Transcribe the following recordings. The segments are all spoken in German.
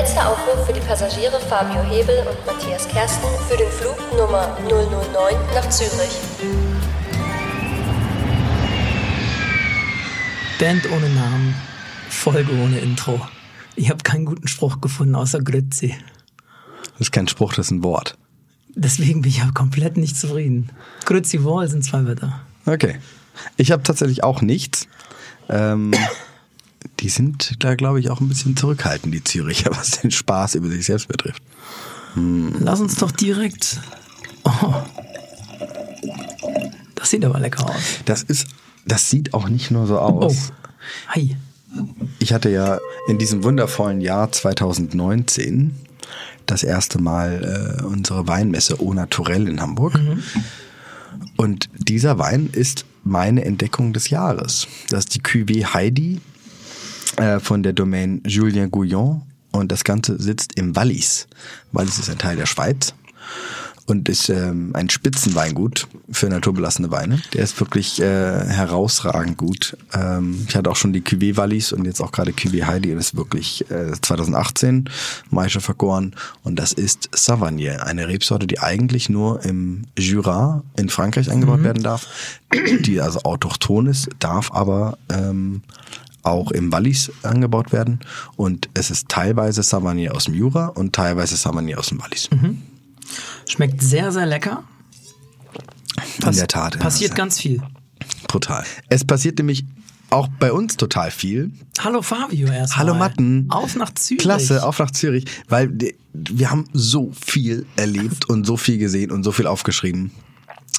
Letzter Aufruf für die Passagiere Fabio Hebel und Matthias Kersten für den Flug Nummer 009 nach Zürich. Band ohne Namen, Folge ohne Intro. Ich habe keinen guten Spruch gefunden außer Grützi. Das ist kein Spruch, das ist ein Wort. Deswegen bin ich ja komplett nicht zufrieden. Grützi Wall sind zwei Wörter. Okay. Ich habe tatsächlich auch nichts. Ähm, die sind da, glaube ich, auch ein bisschen zurückhaltend, die Züricher, was den Spaß über sich selbst betrifft. Lass uns doch direkt. Oh. Das sieht aber lecker aus. Das ist, das sieht auch nicht nur so aus. Oh. Hi. Ich hatte ja in diesem wundervollen Jahr 2019 das erste Mal äh, unsere Weinmesse Au Naturell in Hamburg. Und dieser Wein ist meine Entdeckung des Jahres. Das ist die Cuvée Heidi äh, von der Domaine Julien Gouillon. Und das Ganze sitzt im Wallis. Wallis ist ein Teil der Schweiz und ist ähm, ein Spitzenweingut für naturbelassene Weine. Der ist wirklich äh, herausragend gut. Ähm, ich hatte auch schon die Cuvée Wallis und jetzt auch gerade Cuvée Heidi und ist wirklich äh, 2018 Maische vergoren und das ist Savagnier, eine Rebsorte, die eigentlich nur im Jura in Frankreich angebaut werden darf, die also autochthon ist, darf aber ähm, auch im Wallis angebaut werden und es ist teilweise Savagnier aus dem Jura und teilweise Savagnier aus dem Wallis. Schmeckt sehr, sehr lecker. In der Tat. ja. Passiert ganz viel. Brutal. Es passiert nämlich auch bei uns total viel. Hallo Fabio erstmal. Hallo Matten. Auf nach Zürich. Klasse, auf nach Zürich, weil wir haben so viel erlebt und so viel gesehen und so viel aufgeschrieben.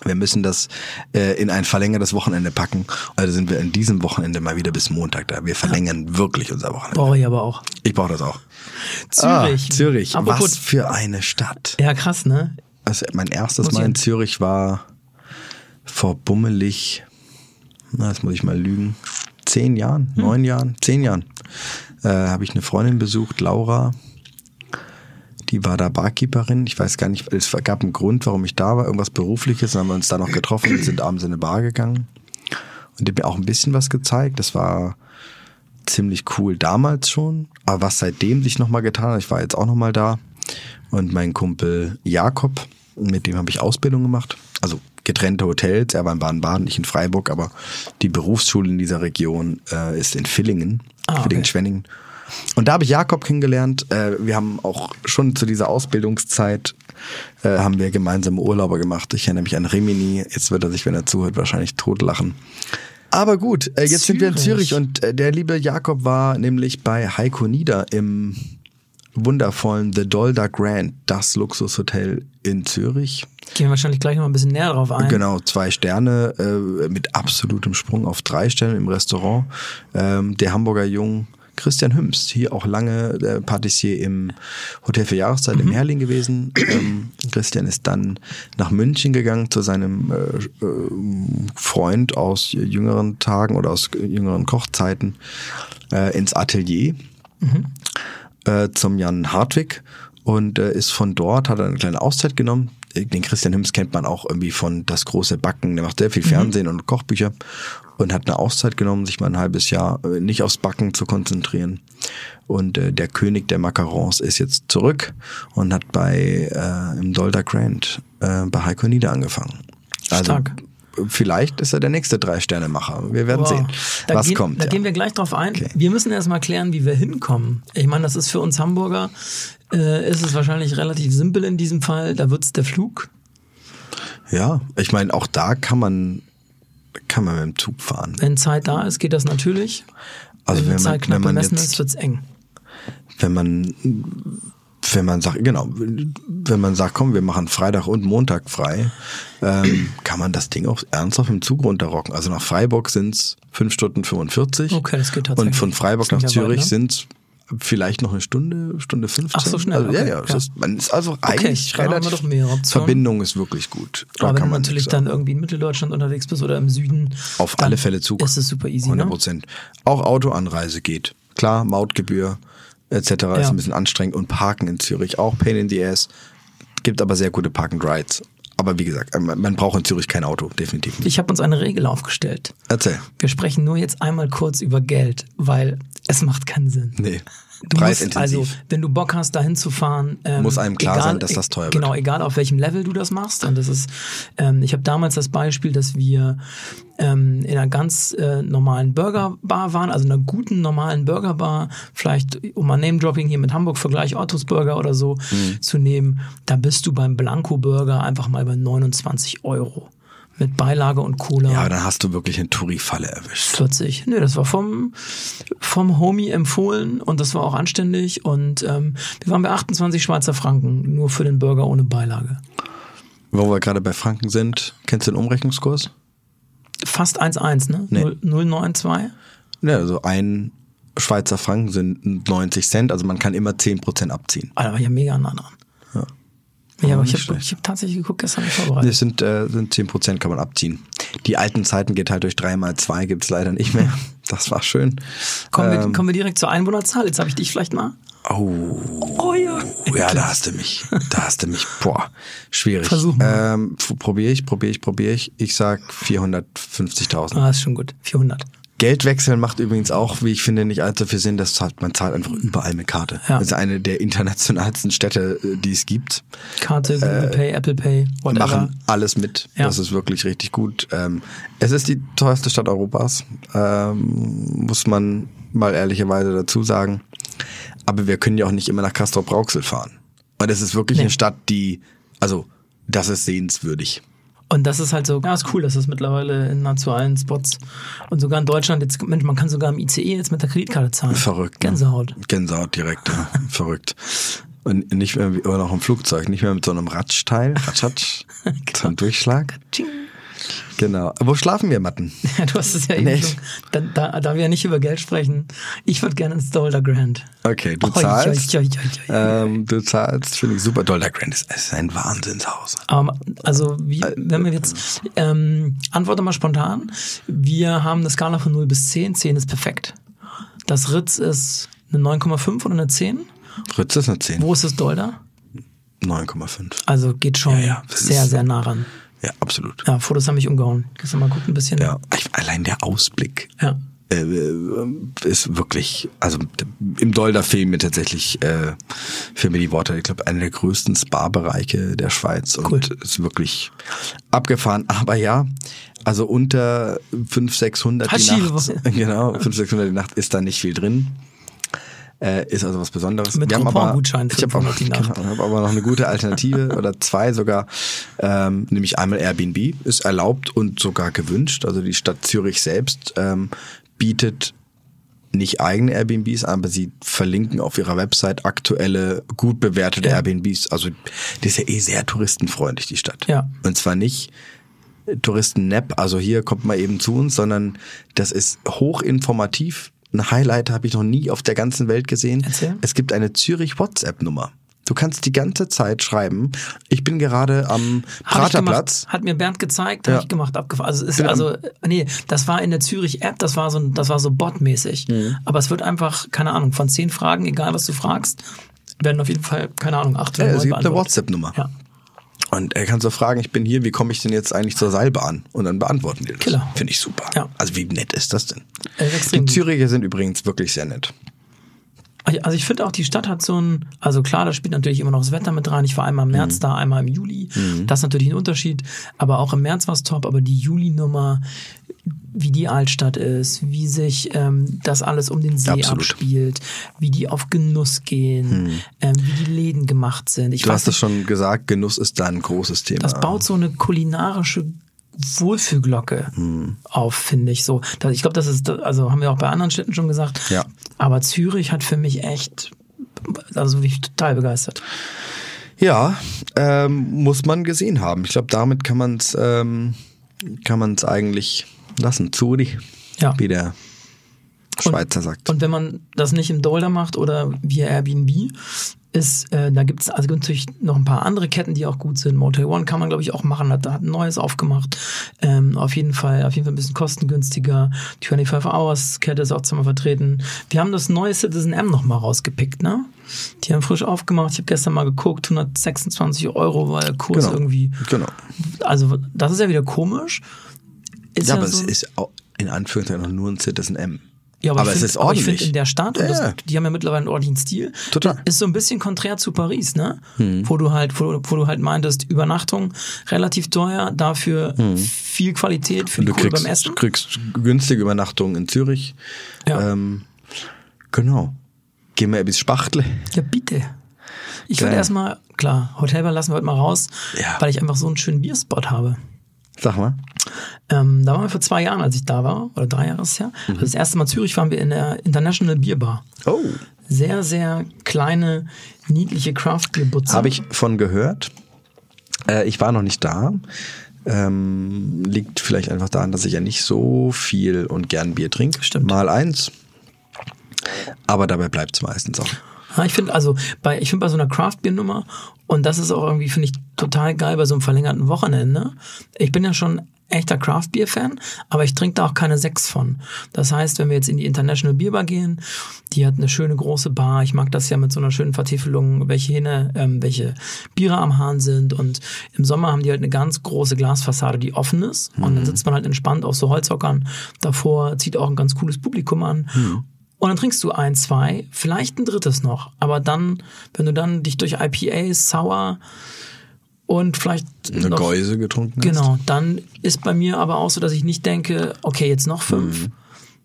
Wir müssen das äh, in ein verlängertes Wochenende packen. Also sind wir in diesem Wochenende mal wieder bis Montag da. Wir verlängern wirklich unser Wochenende. Brauche ich aber auch. Ich brauche das auch. Zürich. Ah, Zürich. Apropos, Was für eine Stadt. Ja, krass, ne? Also mein erstes Muss Mal in Zürich war vor bummelig, na, das muss ich mal lügen, zehn Jahren, Hm. neun Jahren, zehn Jahren, äh, habe ich eine Freundin besucht, Laura. Die war da Barkeeperin. Ich weiß gar nicht, es gab einen Grund, warum ich da war, irgendwas Berufliches. Dann haben wir uns da noch getroffen und sind abends in eine Bar gegangen. Und die hat mir auch ein bisschen was gezeigt. Das war ziemlich cool damals schon. Aber was seitdem sich nochmal getan hat, ich war jetzt auch nochmal da. Und mein Kumpel Jakob, mit dem habe ich Ausbildung gemacht. Also getrennte Hotels. Er war in Baden-Baden, ich in Freiburg. Aber die Berufsschule in dieser Region äh, ist in Villingen. Ah, okay. Villingen-Schwenningen. Und da habe ich Jakob kennengelernt. Äh, wir haben auch schon zu dieser Ausbildungszeit äh, haben wir gemeinsame Urlaube gemacht. Ich erinnere mich an Rimini. Jetzt wird er sich, wenn er zuhört, wahrscheinlich totlachen. Aber gut, äh, jetzt sind wir in Zürich. Zürich und äh, der liebe Jakob war nämlich bei Heiko Nieder im wundervollen The Dolda Grand, das Luxushotel in Zürich. Gehen wir wahrscheinlich gleich noch ein bisschen näher drauf ein. Genau, zwei Sterne äh, mit absolutem Sprung auf drei Sterne im Restaurant. Ähm, der Hamburger Jung Christian Hümst, hier auch lange der Patissier im Hotel für Jahreszeit im Herrling gewesen. Ähm, Christian ist dann nach München gegangen zu seinem äh, äh, Freund aus jüngeren Tagen oder aus jüngeren Kochzeiten äh, ins Atelier äh, zum Jan Hartwig und äh, ist von dort, hat er eine kleine Auszeit genommen. Den Christian Hims kennt man auch irgendwie von Das große Backen. Der macht sehr viel Fernsehen und Kochbücher und hat eine Auszeit genommen, sich mal ein halbes Jahr äh, nicht aufs Backen zu konzentrieren. Und äh, der König der Macarons ist jetzt zurück und hat bei äh, im Dolder Grand äh, bei Heiko Nieder angefangen. Also Stark. Vielleicht ist er der nächste Drei-Sterne-Macher. Wir werden Wow. sehen, Da was gehen, kommt. Da ja. gehen wir gleich drauf ein. Okay. Wir müssen erst mal klären, wie wir hinkommen. Ich meine, das ist für uns Hamburger, äh, ist es wahrscheinlich relativ simpel in diesem Fall. Da wird's der Flug. Ja, ich meine, auch da kann man, kann man mit dem Zug fahren. Wenn Zeit da ist, geht das natürlich. Also wenn wenn die man- Zeit knapp wenn man bemessen jetzt- ist, wird's eng. Wenn man, wenn man sagt, genau, wenn man sagt, komm, wir machen Freitag und Montag frei, ähm, kann man das Ding auch ernsthaft im Zug runterrocken. Also nach Freiburg sind's fünf Stunden 45. Okay, das geht tatsächlich. Und von Freiburg nach Zürich ne? sind's vielleicht noch eine Stunde, Stunde 15. Ach, so schnell, Also, ja, okay, ja, es ja. Ist, man ist also eigentlich wir relativ. Verbindung ist wirklich gut. Da Aber wenn kann du man natürlich dann irgendwie in Mitteldeutschland unterwegs bist oder im Süden. Auf alle Fälle Zug. Ist es super easy, 100 ne? Prozent. Auch Autoanreise geht. Klar, Mautgebühr etc. ist ein bisschen anstrengend und Parken in Zürich auch Pain in the Ass. Gibt aber sehr gute Park and Rides. Aber wie gesagt, man man braucht in Zürich kein Auto, definitiv nicht. Ich habe uns eine Regel aufgestellt. Erzähl. Wir sprechen nur jetzt einmal kurz über Geld, weil es macht keinen Sinn. Nee. Du musst, preisintensiv. also, wenn du Bock hast, dahin zu fahren, ähm, Muss einem klar sein, dass das teuer wird. Genau, egal auf welchem Level du das machst. Und das ist, ähm, ich habe damals das Beispiel, dass wir ähm, in einer ganz äh, normalen Burgerbar waren, also in einer guten normalen Burgerbar, vielleicht um mal Name-Dropping hier mit Hamburg Vergleich Ottos Burger oder so Mhm. zu nehmen, da bist du beim Blanco Burger einfach mal bei 29 Euro. Mit Beilage und Cola. ja, dann hast du wirklich eine Touri-Falle erwischt. 40. Nö, das war vom, vom Homie empfohlen und das war auch anständig und ähm, wir waren bei 28 Schweizer Franken, nur für den Burger ohne Beilage. Wo wir gerade bei Franken sind, kennst du den Umrechnungskurs? Fast 1,1, ne? Nee. 0- 0,92. Ja, also ein Schweizer Franken sind 90 Cent, also man kann immer 10% abziehen. Ah, da war ich ja mega nah dran. Ja. Aber ich habe hab tatsächlich geguckt, gestern nicht vorbereitet. Das sind, äh, sind 10% kann man abziehen. Die alten Zeiten geht halt durch 3 mal 2 gibt's leider nicht mehr. Das war schön. Kommen, Ähm. wir, kommen wir direkt zur Einwohnerzahl. Jetzt habe ich dich vielleicht mal. Oh, Oh ja. ja, da hast du mich. Da hast du mich. Boah, schwierig. Versuch mal. Ähm, probiere ich, probiere ich, probiere ich. Ich sag 450.000. Ah, ist schon gut. 400. Geldwechseln macht übrigens auch, wie ich finde, nicht allzu viel Sinn. Das zahlt, man zahlt einfach überall mit Karte. Ja. Das ist eine der internationalsten Städte, äh, die es gibt. Karte, Google Pay, Apple Pay, whatever. Äh, machen alles mit. Ja. Das ist wirklich richtig gut. Ähm, es ist die teuerste Stadt Europas, ähm, muss man mal ehrlicherweise dazu sagen. Aber wir können ja auch nicht immer nach Castrop Rauxel fahren. Und es ist wirklich Nee. eine Stadt, die, also, das ist sehenswürdig. Und das ist halt so, ja, ist cool, dass das mittlerweile in nahezu allen Spots und sogar in Deutschland jetzt, Mensch, man kann sogar im ICE jetzt mit der Kreditkarte zahlen. Verrückt. ne? Gänsehaut. Gänsehaut direkt, ja. Verrückt. Und nicht mehr immer noch im Flugzeug, nicht mehr mit so einem Ratschteil, Ratschatsch, so einem Durchschlag. Tsching. Genau. Wo schlafen wir, Matten? Ja, du hast es ja eben schon. Da, da, da wir ja nicht über Geld sprechen, ich würde gerne ins Dollar Grand. Okay, du zahlst. oi, oi, oi. Ähm, du zahlst, finde ich super. Dollar Grand ist, ist ein Wahnsinnshaus. Aber, also, wie, wenn wir jetzt, ähm, antworte mal spontan. Wir haben eine Skala von 0 bis 10. 10 ist perfekt. Das Ritz ist eine 9,5 oder eine 10. Ritz ist eine 10. Wo ist das Dollar? 9,5. Also geht schon Ja, ja, sehr, ist- sehr nah ran. Ja, absolut. Ja, Fotos haben mich umgehauen. Kannst du mal gucken, ein bisschen? Ja, allein der Ausblick Ja. äh, äh, ist wirklich, also im Dollar fehlen mir tatsächlich, äh, fehlen mir die Worte. Ich glaube, einer der größten Spa-Bereiche der Schweiz und Cool. ist wirklich abgefahren. Aber ja, also unter 500, 600 die. Nacht, genau, 500, 600 die Nacht ist da nicht viel drin. Äh, ist also was Besonderes. Mit Coupon-Gutschein Ich habe aber, 500 die Nacht. genau, hab aber noch eine gute Alternative oder zwei sogar, ähm, nämlich einmal Airbnb ist erlaubt und sogar gewünscht. Also die Stadt Zürich selbst ähm, bietet nicht eigene Airbnbs, aber sie verlinken auf ihrer Website aktuelle, gut bewertete Ja. Airbnbs. Also die ist ja eh sehr touristenfreundlich, die Stadt. Ja. Und zwar nicht Touristen-Nap, also hier kommt mal eben zu uns, sondern das ist hochinformativ. Ein Highlight habe ich noch nie auf der ganzen Welt gesehen. Erzähl. Es gibt eine Zürich WhatsApp-Nummer. Du kannst die ganze Zeit schreiben. Ich bin gerade am Praterplatz. hat mir Bernd gezeigt, Ja. habe ich gemacht, abgefahren. Also, es ist, also, nee, das war in der Zürich-App, das war so, das war so botmäßig. Mhm. Aber es wird einfach, keine Ahnung, von zehn Fragen, egal was du fragst, werden auf jeden Fall, keine Ahnung, acht Ja, oder es neun gibt eine. WhatsApp-Nummer. Ja. Und er kannst du fragen, ich bin hier, wie komme ich denn jetzt eigentlich zur Seilbahn? Und dann beantworten die das. Killer. Finde ich super. Ja. Also wie nett ist das denn? Äh, extrem Die. Züricher sind übrigens wirklich sehr nett. Also ich finde auch, die Stadt hat so ein, also klar, da spielt natürlich immer noch das Wetter mit rein. Ich war einmal im März da, einmal im Juli. Das ist natürlich ein Unterschied. Aber auch im März war es top. Aber die Juli-Nummer, wie die Altstadt ist, wie sich ähm, das alles um den See Absolut. abspielt, wie die auf Genuss gehen, ähm, wie die Läden gemacht sind. Ich Du hast es schon gesagt, Genuss ist da ein großes Thema. das baut so eine kulinarische Wohlfühlglocke Hm. auf, finde ich so. Ich glaube, das ist, also haben wir auch bei anderen Städten schon gesagt. Ja. Aber Zürich hat für mich echt, also bin ich total begeistert. Ja, ähm, muss man gesehen haben. Ich glaube, damit kann man es ähm, kann man es eigentlich lassen. Zuri, Ja. wie der Schweizer sagt. Und wenn man das nicht im Dollar macht oder via Airbnb, ist, äh, da gibt es also natürlich noch ein paar andere Ketten, die auch gut sind. Motel One kann man, glaube ich, auch machen. Hat, hat ein neues aufgemacht. Ähm, auf jeden Fall, auf jeden Fall ein bisschen kostengünstiger. 25 Hours Kette ist auch zweimal vertreten. Wir haben das neue Citizen M noch mal rausgepickt, ne? Die haben frisch aufgemacht. Ich habe gestern mal geguckt, 126 Euro war der Kurs Genau. irgendwie. Genau. Also das ist ja wieder komisch. Ist Ja, aber es so- ist auch in Anführungszeichen nur ein Citizen M. Ja, aber, ich es find- ist aber ich ordentlich. finde in der Stadt, und Ja, das, die haben ja mittlerweile einen ordentlichen Stil, Total. ist so ein bisschen konträr zu Paris, ne? Hm. Wo du halt, wo, wo du halt meintest, Übernachtung relativ teuer, dafür viel Qualität für Und die du Kohle kriegst, beim Essen. kriegst günstige Übernachtungen in Zürich. Ja. Ähm, genau. Gehen wir bis Spachtle. Ja, bitte. Ich würde erstmal, klar, Hotelbar lassen wir heute mal raus, Ja. weil ich einfach so einen schönen Bierspot habe. Sag mal. Ähm, da waren wir vor zwei Jahren, als ich da war, oder drei Jahre ist es her. Mhm. Also das erste Mal Zürich waren wir in der International Beer Bar. Oh. Sehr, sehr kleine, niedliche Craft-Bier-Butze. Habe ich von gehört. Äh, ich war noch nicht da. Ähm, liegt vielleicht einfach daran, dass ich ja nicht so viel und gern Bier trinke. Stimmt. Mal eins. Aber dabei bleibt es meistens auch. Ja, ich finde also bei ich finde bei so einer Craft Beer Nummer und das ist auch irgendwie finde ich total geil bei so einem verlängerten Wochenende. Ich bin ja schon echter Craft Beer Fan, aber ich trinke da auch keine sechs von. Das heißt, wenn wir jetzt in die International Beer Bar gehen, die hat eine schöne große Bar. Ich mag das ja mit so einer schönen Vertiefelung, welche Hähne, ähm, welche Biere am Hahn sind und im Sommer haben die halt eine ganz große Glasfassade, die offen ist und dann sitzt man halt entspannt auf so Holzhockern davor, zieht auch ein ganz cooles Publikum an. Und dann trinkst du ein, zwei, vielleicht ein drittes noch. Aber dann, wenn du dann dich durch IPAs, Sour und vielleicht Eine noch, Geuse getrunken hast. Genau, dann ist bei mir aber auch so, dass ich nicht denke, okay, jetzt noch fünf. Mhm.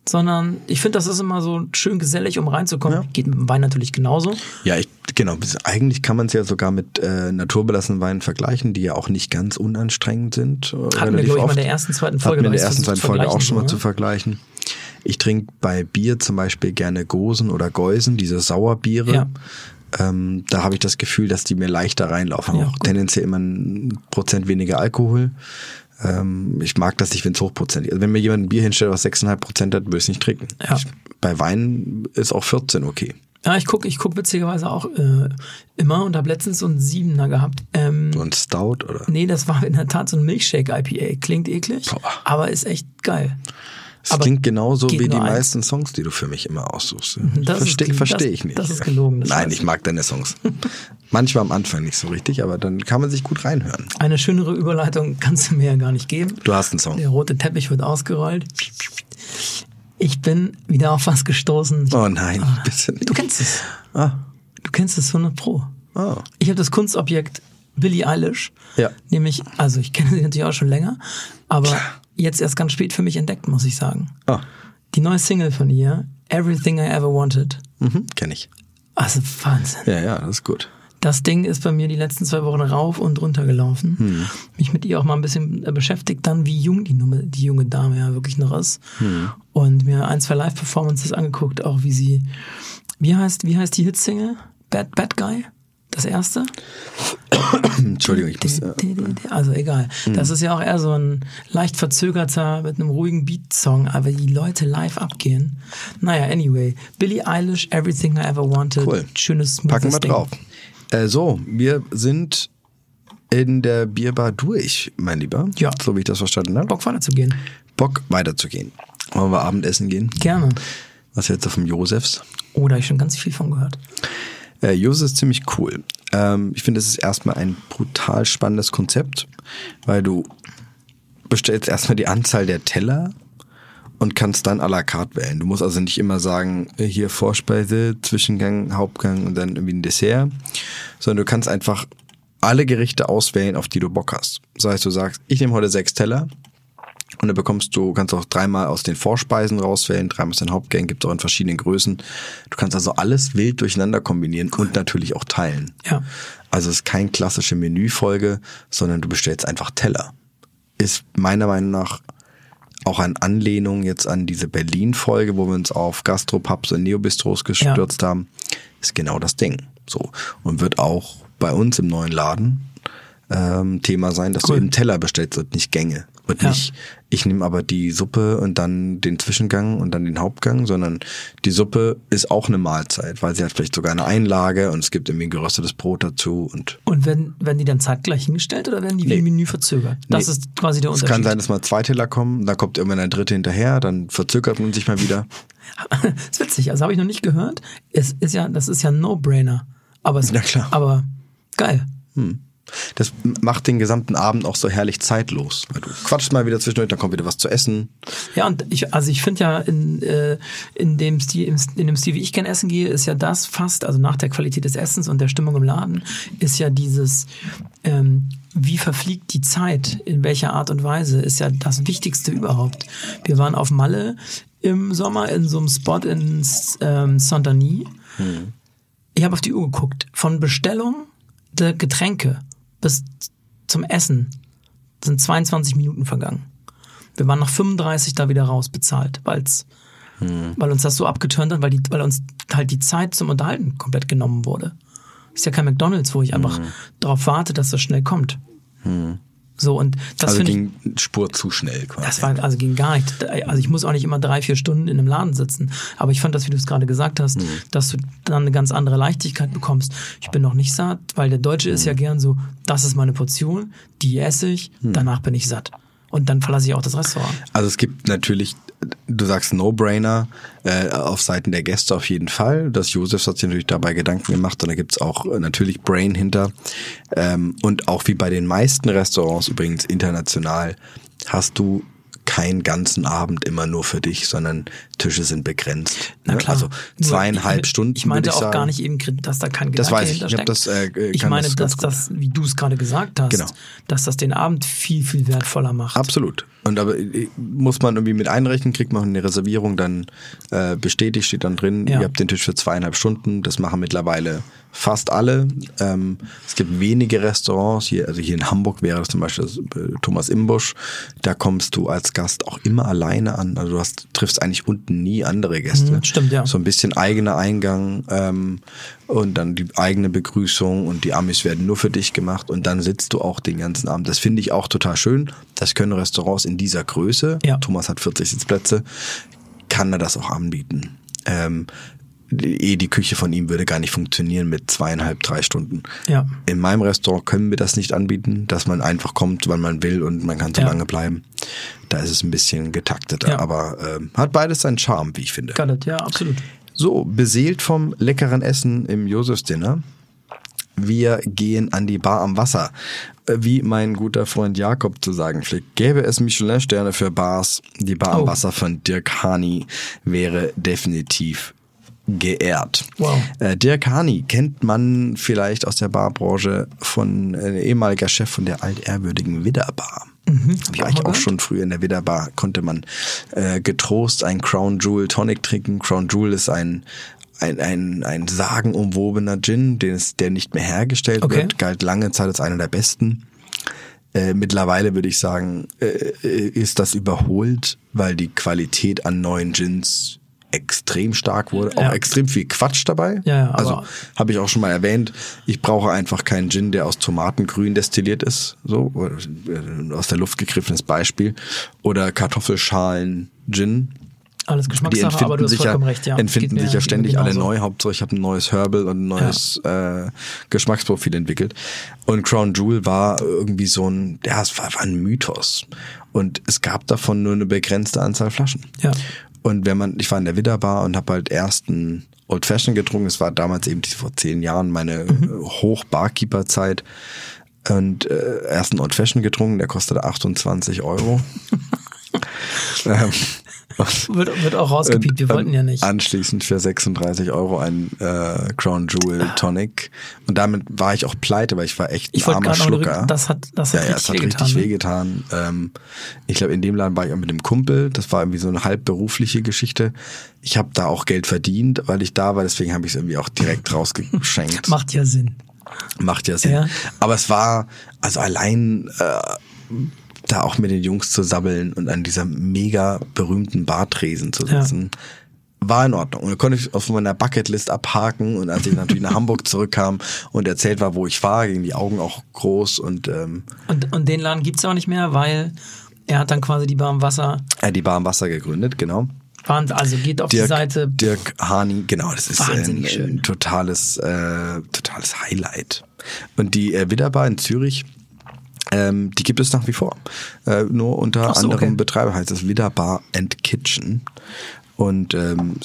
Sondern ich finde, das ist immer so schön gesellig, um reinzukommen. Geht mit dem Wein natürlich genauso. Ja, ich, genau. Eigentlich kann man es ja sogar mit äh, naturbelassenen Weinen vergleichen, die ja auch nicht ganz unanstrengend sind. äh, Hatten wir, glaube ich, mal in der ersten, zweiten Folge. Hatten wir in der ersten, zweiten Folge auch schon mal so, zu ne? vergleichen. Ich trinke bei Bier zum Beispiel gerne Gosen oder Geusen, diese Sauerbiere. Ja. Ähm, da habe ich das Gefühl, dass die mir leichter reinlaufen. Ja, auch tendenziell immer ein Prozent weniger Alkohol. Ähm, ich mag das nicht, wenn es hochprozentig ist. Also wenn mir jemand ein Bier hinstellt, was 6,5 Prozent hat, würde ich es nicht trinken. Ja. Ich, bei Wein ist auch 14 okay. Ja, ich gucke ich guck witzigerweise auch äh, immer und habe letztens so einen Siebener gehabt. Ähm, So ein Stout oder? nee, das war in der Tat so ein Milkshake-IPA. Klingt eklig, Boah. aber ist echt geil. Es Aber klingt genauso wie die eins. meisten Songs, die du für mich immer aussuchst. Das Verstehe versteh ich nicht. das ist gelogen, das Nein, ich mag deine Songs. Manchmal am Anfang nicht so richtig, aber dann kann man sich gut reinhören. Eine schönere Überleitung kannst du mir ja gar nicht geben. Du hast einen Song. Der rote Teppich wird ausgerollt. Ich bin wieder auf was gestoßen. Oh nein, bitte nicht. Du kennst es. Ah, Du kennst es 100 Pro. oh. Ich habe das Kunstobjekt Billie Eilish. Ja. Nämlich, also ich kenne sie natürlich auch schon länger, aber jetzt erst ganz spät für mich entdeckt, muss ich sagen. Ah, Die neue Single von ihr, Everything I Ever Wanted. mhm, kenne ich. Also Wahnsinn. Ja, ja, das ist gut. Das Ding ist bei mir die letzten zwei Wochen rauf und runter gelaufen. Hm. Mich mit ihr auch mal ein bisschen äh, beschäftigt, dann wie jung die, Nummer, die junge Dame ja wirklich noch ist. Hm. Und mir ein, zwei Live-Performances angeguckt, auch wie sie, wie heißt, wie heißt die Hitsingle? Bad, Bad Guy? Das erste? Entschuldigung, ich muss. Äh, Also egal. Hm. Das ist ja auch eher so ein leicht verzögerter, mit einem ruhigen Beat-Song, aber die Leute live abgehen. Naja, anyway. Billie Eilish, Everything I Ever Wanted. Cool. Schönes, packen wir drauf. Äh, so, wir sind in der Bierbar durch, mein Lieber. Ja. So wie ich das verstanden habe. Bock weiterzugehen. Bock weiterzugehen. Wollen wir Abendessen gehen? Gerne. Was jetzt auf dem Josefs? Oh, da habe ich schon ganz viel von gehört. Äh, Josef ist ziemlich cool. Ähm, ich finde, es ist erstmal ein brutal spannendes Konzept, weil du bestellst erstmal die Anzahl der Teller und kannst dann à la carte wählen. Du musst also nicht immer sagen, äh, hier Vorspeise, Zwischengang, Hauptgang und dann irgendwie ein Dessert, sondern du kannst einfach alle Gerichte auswählen, auf die du Bock hast. Das heißt, du sagst, ich nehme heute sechs Teller dann bekommst du, kannst auch dreimal aus den Vorspeisen rauswählen, dreimal aus den Hauptgängen, gibt es auch in verschiedenen Größen. Du kannst also alles wild durcheinander kombinieren und natürlich auch teilen. Ja. Also es ist keine klassische Menüfolge, sondern du bestellst einfach Teller. Ist meiner Meinung nach auch eine Anlehnung jetzt an diese Berlin-Folge, wo wir uns auf Gastropubs und Neobistros gestürzt haben, ist genau das Ding. So. Und wird auch bei uns im neuen Laden ähm, Thema sein, dass Cool. du eben Teller bestellst und nicht Gänge. Und Ja. nicht, ich nehme aber die Suppe und dann den Zwischengang und dann den Hauptgang, sondern die Suppe ist auch eine Mahlzeit, weil sie hat vielleicht sogar eine Einlage und es gibt irgendwie ein geröstetes Brot dazu und Und werden, werden die dann zeitgleich hingestellt oder werden die wie Nee. im Menü verzögert? Das Nee. ist quasi der es Unterschied. kann sein, dass mal zwei Teller kommen, dann kommt irgendwann ein dritte hinterher, dann verzögert man sich mal wieder. ist witzig, also habe ich noch nicht gehört. Es ist ja, das ist ja ein No-Brainer. Aber es, Na klar. Aber geil. Das macht den gesamten Abend auch so herrlich zeitlos. Weil du quatschst mal wieder zwischendurch, dann kommt wieder was zu essen. Ja, und ich, also ich finde ja in, äh, in dem Stil, in dem Stil, wie ich gern essen gehe, ist ja das fast, also nach der Qualität des Essens und der Stimmung im Laden, ist ja dieses, ähm, wie verfliegt die Zeit, in welcher Art und Weise, ist ja das Wichtigste überhaupt. Wir waren auf Malle im Sommer in so einem Spot in ähm, Saint-Denis. Hm. Ich habe auf die Uhr geguckt. Von Bestellung der Getränke bis zum Essen sind 22 Minuten vergangen. Wir waren nach 35 da wieder raus bezahlt, weil's, hm. weil uns das so abgeturnt hat, weil, die, weil uns halt die Zeit zum Unterhalten komplett genommen wurde. Ist ja kein McDonalds, wo ich einfach hm. darauf warte, dass das schnell kommt. Hm. So und das also ging ich, Spur zu schnell quasi. Das war also ging gar nicht. Also ich muss auch nicht immer drei vier Stunden in einem Laden sitzen. Aber ich fand das, wie du es gerade gesagt hast, mhm. dass du dann eine ganz andere Leichtigkeit bekommst. Ich bin noch nicht satt, weil der Deutsche mhm. ist ja gern so: Das ist meine Portion, die esse ich, mhm. danach bin ich satt. Und dann verlasse ich auch das Restaurant. Also es gibt natürlich, du sagst No-Brainer, äh, auf Seiten der Gäste auf jeden Fall. Das Josef hat sich natürlich dabei Gedanken gemacht und da gibt's auch äh, natürlich Brain hinter. Ähm, und auch wie bei den meisten Restaurants übrigens international hast du keinen ganzen Abend immer nur für dich, sondern Tische sind begrenzt. Na ne? klar. Also zweieinhalb ich, Stunden. Ich meinte ich auch sagen. gar nicht eben, dass da kein Gedanke Das weiß ich. Ich, das, äh, ich meine, das dass das, wie du es gerade gesagt hast, genau. dass das den Abend viel, viel wertvoller macht. Absolut. Und aber äh, muss man irgendwie mit einrechnen, kriegt man eine Reservierung dann äh, bestätigt, steht dann drin, ja. ihr habt den Tisch für zweieinhalb Stunden. Das machen mittlerweile fast alle. Ähm, es gibt wenige Restaurants, hier, also hier in Hamburg wäre das zum Beispiel äh, Thomas Imbusch, da kommst du als Gast auch immer alleine an. Also du hast, triffst eigentlich unten nie andere Gäste. Mhm, stimmt, ja. So ein bisschen eigener Eingang ähm, und dann die eigene Begrüßung und die Amis werden nur für dich gemacht und dann sitzt du auch den ganzen Abend. Das finde ich auch total schön. Das können Restaurants in dieser Größe, ja. Thomas hat 40 Sitzplätze, kann er das auch anbieten. Ähm, eh die Küche von ihm würde gar nicht funktionieren mit zweieinhalb, drei Stunden. Ja. In meinem Restaurant können wir das nicht anbieten, dass man einfach kommt, wann man will und man kann so ja. lange bleiben. Da ist es ein bisschen getakteter, ja. aber äh, hat beides seinen Charme, wie ich finde. Got it, ja, absolut. So, beseelt vom leckeren Essen im Josefsdinner. Wir gehen an die Bar am Wasser. Wie mein guter Freund Jakob zu sagen pflegt, gäbe es Michelin-Sterne für Bars. Die Bar oh. am Wasser von Dirk Hani wäre definitiv geehrt. Wow. Äh, Dirk Hani kennt man vielleicht aus der Barbranche von äh, ehemaliger Chef von der altehrwürdigen Widderbar. Mhm, Habe ich auch, auch schon früher in der Widderbar konnte man äh, getrost ein Crown Jewel Tonic trinken. Crown Jewel ist ein ein, ein, ein sagenumwobener Gin, den es, der nicht mehr hergestellt okay. wird, galt lange Zeit als einer der besten. Äh, mittlerweile würde ich sagen, äh, ist das überholt, weil die Qualität an neuen Gins extrem stark wurde. Auch ja. extrem viel Quatsch dabei. Ja, ja, also habe ich auch schon mal erwähnt. Ich brauche einfach keinen Gin, der aus Tomatengrün destilliert ist. So äh, aus der Luft gegriffenes Beispiel. Oder Kartoffelschalen Gin. Alles Geschmackssache, aber du hast vollkommen ja, recht. Ja, entfinden sich ja ständig alle neu. Hauptsache ich habe ein neues Herbal und ein neues ja. äh, Geschmacksprofil entwickelt. Und Crown Jewel war irgendwie so ein, ja, es war, war ein Mythos. Und es gab davon nur eine begrenzte Anzahl Flaschen. Ja. Und wenn man, ich war in der Widderbar und habe halt ersten Old Fashion getrunken. Es war damals eben vor zehn Jahren meine mhm. Hoch-Barkeeper-Zeit. Und äh, ersten Old Fashion getrunken, der kostete 28 Euro. ähm, wird, wird auch rausgepiept, wir wollten ja nicht. Anschließend für 36 Euro ein äh, Crown Jewel Tonic. Und damit war ich auch pleite, weil ich war echt ein ich armer Schlucker. Noch, das hat, das hat ja, ja, richtig hat wehgetan. richtig ne? wehgetan. Ähm, ich glaube, in dem Laden war ich auch mit dem Kumpel. Das war irgendwie so eine halb berufliche Geschichte. Ich habe da auch Geld verdient, weil ich da war. Deswegen habe ich es irgendwie auch direkt rausgeschenkt. Macht ja Sinn. Macht ja Sinn. Ja. Aber es war, also allein... Äh, da auch mit den Jungs zu sabbeln und an dieser mega berühmten Bartresen zu sitzen. Ja war in Ordnung. Und da konnte ich auf meiner Bucketlist abhaken. Und als ich natürlich nach Hamburg zurückkam und erzählt war, wo ich war, gingen die Augen auch groß. Und, ähm, und, und den Laden gibt's auch nicht mehr, weil er hat dann quasi die Bar am Wasser. Er hat die Bar am Wasser gegründet, genau. Also geht auf Dirk, die Seite. Dirk Hani, genau, das ist ein, ein totales, äh, totales Highlight. Und die äh, Widderbar in Zürich, ähm, die gibt es nach wie vor. Äh, nur unter so, anderem okay. Betreiber heißt es Widderbar and Kitchen. und ähm,